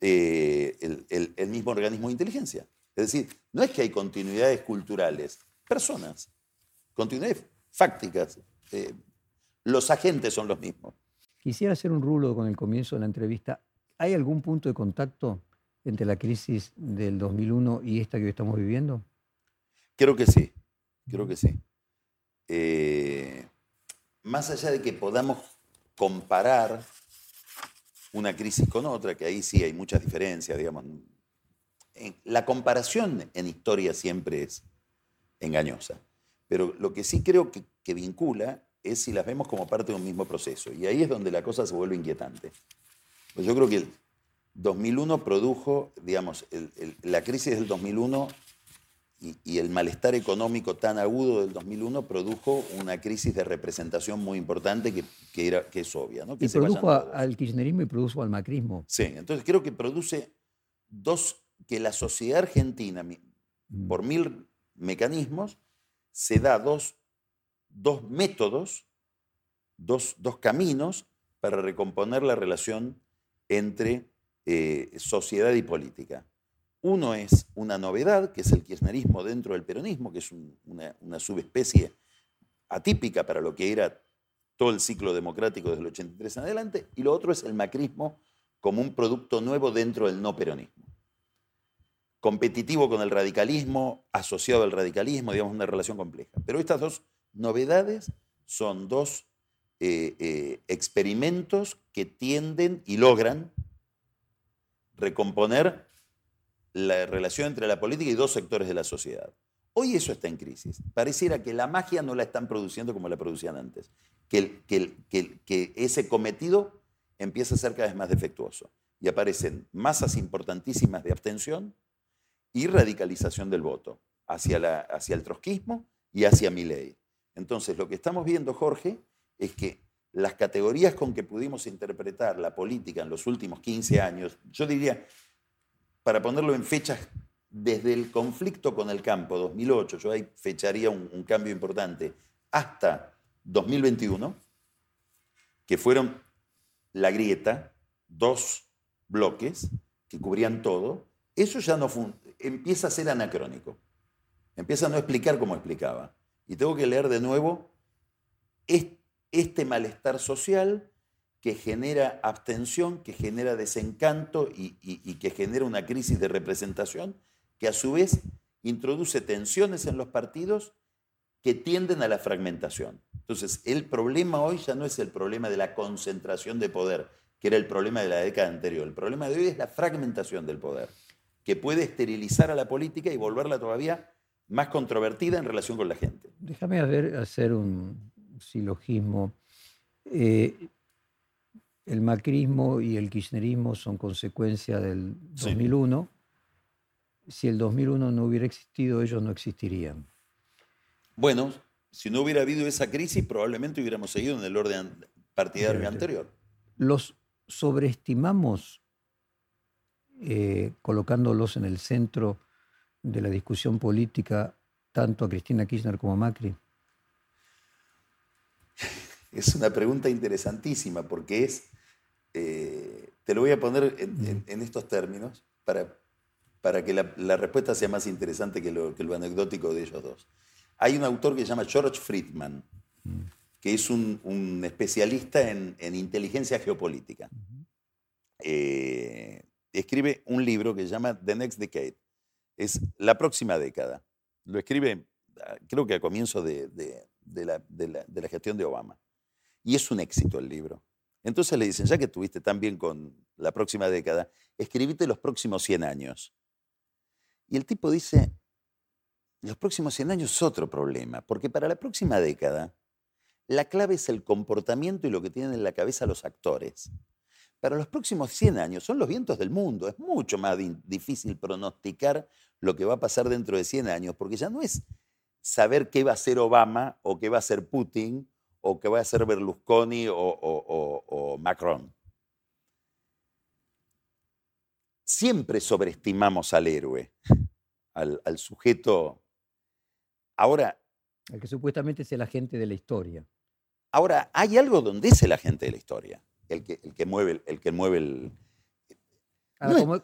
eh, el, el- el mismo organismo de inteligencia. Es decir, no es que hay continuidades culturales, personas, continuidades fácticas. eh, los agentes son los mismos. Quisiera hacer un rulo con el comienzo de la entrevista. ¿Hay algún punto de contacto entre la crisis del 2001 y esta que hoy estamos viviendo? Creo que sí, creo que sí. Eh, más allá de que podamos comparar una crisis con otra, que ahí sí hay muchas diferencias, digamos. la comparación en historia siempre es engañosa, pero lo que sí creo que, vincula es si las vemos como parte de un mismo proceso, y ahí es donde la cosa se vuelve inquietante. Yo creo que el 2001 produjo, digamos, la crisis del 2001 y, y el malestar económico tan agudo del 2001 produjo una crisis de representación muy importante que, que era, que es obvia. ¿no? Que Y se produjo a- al kirchnerismo y produjo al macrismo. Sí, entonces creo que produce dos, que la sociedad argentina, Mm. por mil mecanismos, se da dos, dos métodos, dos, dos caminos para recomponer la relación entre eh, sociedad y política. Uno es una novedad, que es el kirchnerismo dentro del peronismo, que es un- una, una subespecie atípica para lo que era todo el ciclo democrático desde el 83 en adelante, y lo otro es el macrismo como un producto nuevo dentro del no peronismo. Competitivo con el radicalismo, asociado al radicalismo, digamos, una relación compleja. Pero estas dos novedades son dos eh, eh, experimentos que tienden y logran recomponer la relación entre la política y dos sectores de la sociedad. Hoy eso está en crisis. Pareciera que la magia no la están produciendo como la producían antes, que, que que ese cometido empieza a ser cada vez más defectuoso y aparecen masas importantísimas de abstención y radicalización del voto hacia, la- hacia el trotskismo y hacia mi ley. Entonces, lo que estamos viendo, Jorge, es que las categorías con que pudimos interpretar la política en los últimos 15 años, yo diría, para ponerlo en fechas, desde el conflicto con el campo, 2008, yo ahí fecharía un, un cambio importante, hasta 2021, que fueron la grieta, dos bloques que cubrían todo, eso ya no empieza a ser anacrónico. Empieza a no explicar como explicaba. Y tengo que leer de nuevo es- este malestar social que genera abstención, que genera desencanto y, que genera una crisis de representación, que a su vez introduce tensiones en los partidos que tienden a la fragmentación. Entonces, el problema hoy ya no es el problema de la concentración de poder, que era el problema de la década anterior. El problema de hoy es la fragmentación del poder, que puede esterilizar a la política y volverla todavía más controvertida en relación con la gente. Déjame hacer un silogismo. Eh, el macrismo y el kirchnerismo son consecuencia del Sí. 2001. Si el 2001 no hubiera existido, ellos no existirían. Bueno, si no hubiera habido esa crisis, probablemente hubiéramos seguido en el orden partidario anterior. Los sobreestimamos eh, colocándolos en el centro de la discusión política tanto a Cristina Kirchner como a Macri. Es una pregunta interesantísima porque es, eh, te lo voy a poner en, en- en estos términos para, para que la, la respuesta sea más interesante que lo, que lo anecdótico de ellos dos. Hay un autor que se llama George Friedman, que es un, un especialista en, en inteligencia geopolítica. Eh, escribe un libro que se llama The Next Decade, Es la próxima década. Lo escribe, creo que a comienzo de, la, de la gestión de Obama. Y es un éxito el libro. Entonces le dicen, ya que estuviste tan bien con la próxima década, escribite los próximos 100 años. Y el tipo dice, los próximos 100 años es otro problema, porque para la próxima década la clave es el comportamiento y lo que tienen en la cabeza los actores. Para los próximos 100 años son los vientos del mundo. Es mucho más difícil pronosticar lo que va a pasar dentro de 100 años, porque ya no es saber qué va a hacer Obama o qué va a hacer Putin o qué va a hacer Berlusconi o, Macron. Siempre sobreestimamos al héroe, al, al sujeto. Ahora. El que supuestamente es el agente de la historia. Ahora, hay algo donde es el agente de la historia, el que, el que mueve el... que mueve el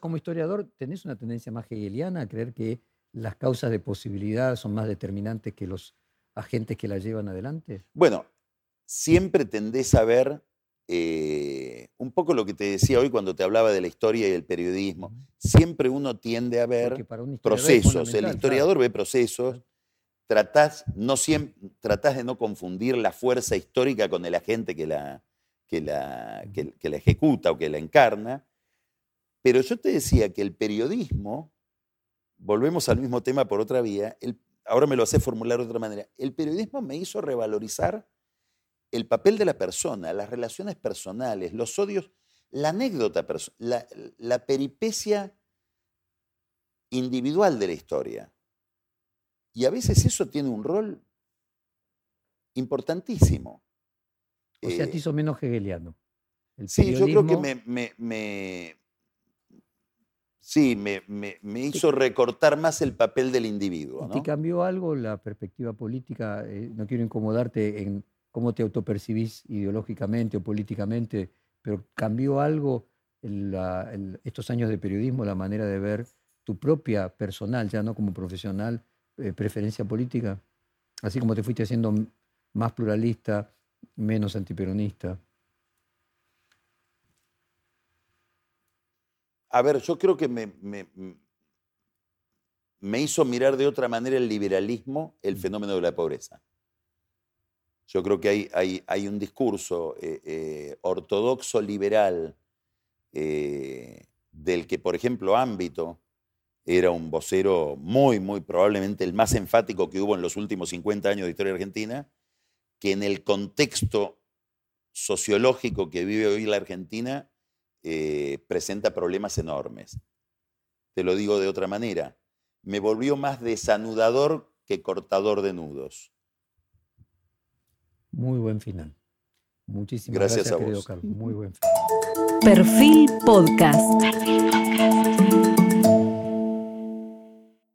como, historiador, ¿tenés una tendencia más hegeliana a creer que las causas de posibilidad son más determinantes que los agentes que la llevan adelante? Bueno, siempre tendés a ver eh, un poco lo que te decía hoy cuando te hablaba de la historia y el periodismo. Siempre uno tiende a ver procesos. El historiador ve procesos tratás, no siempre, tratás de no confundir la fuerza histórica con el agente que la, que la, que, la ejecuta o que la encarna. Pero yo te decía que el periodismo, volvemos al mismo tema por otra vía, el, ahora me lo hace formular de otra manera, el periodismo me hizo revalorizar el papel de la persona, las relaciones personales, los odios, la anécdota, la, la peripecia individual de la historia. Y a veces eso tiene un rol importantísimo. O sea, te eh, hizo menos hegeliano. sí, yo creo que me, sí, me, hizo recortar más el papel del individuo. ¿Te cambió algo la perspectiva política? Eh, no quiero incomodarte en cómo te autopercibís ideológicamente o políticamente, pero ¿cambió algo estos años de periodismo, la manera de ver tu propia personal, ya no como profesional, eh, preferencia política? Así como te fuiste haciendo más pluralista, menos antiperonista. A ver, yo creo que me, me, hizo mirar de otra manera el liberalismo, el mm. fenómeno de la pobreza. Yo creo que hay, un discurso eh, eh, ortodoxo liberal del que, por ejemplo, ámbito era un vocero muy, muy probablemente el más enfático que hubo en los últimos 50 años de historia argentina, que en el contexto sociológico que vive hoy la Argentina eh, presenta problemas enormes. Te lo digo de otra manera, me volvió más desanudador que cortador de nudos. Muy buen final. Muchísimas gracias, gracias a vos. Muy buen final. Perfil Podcast.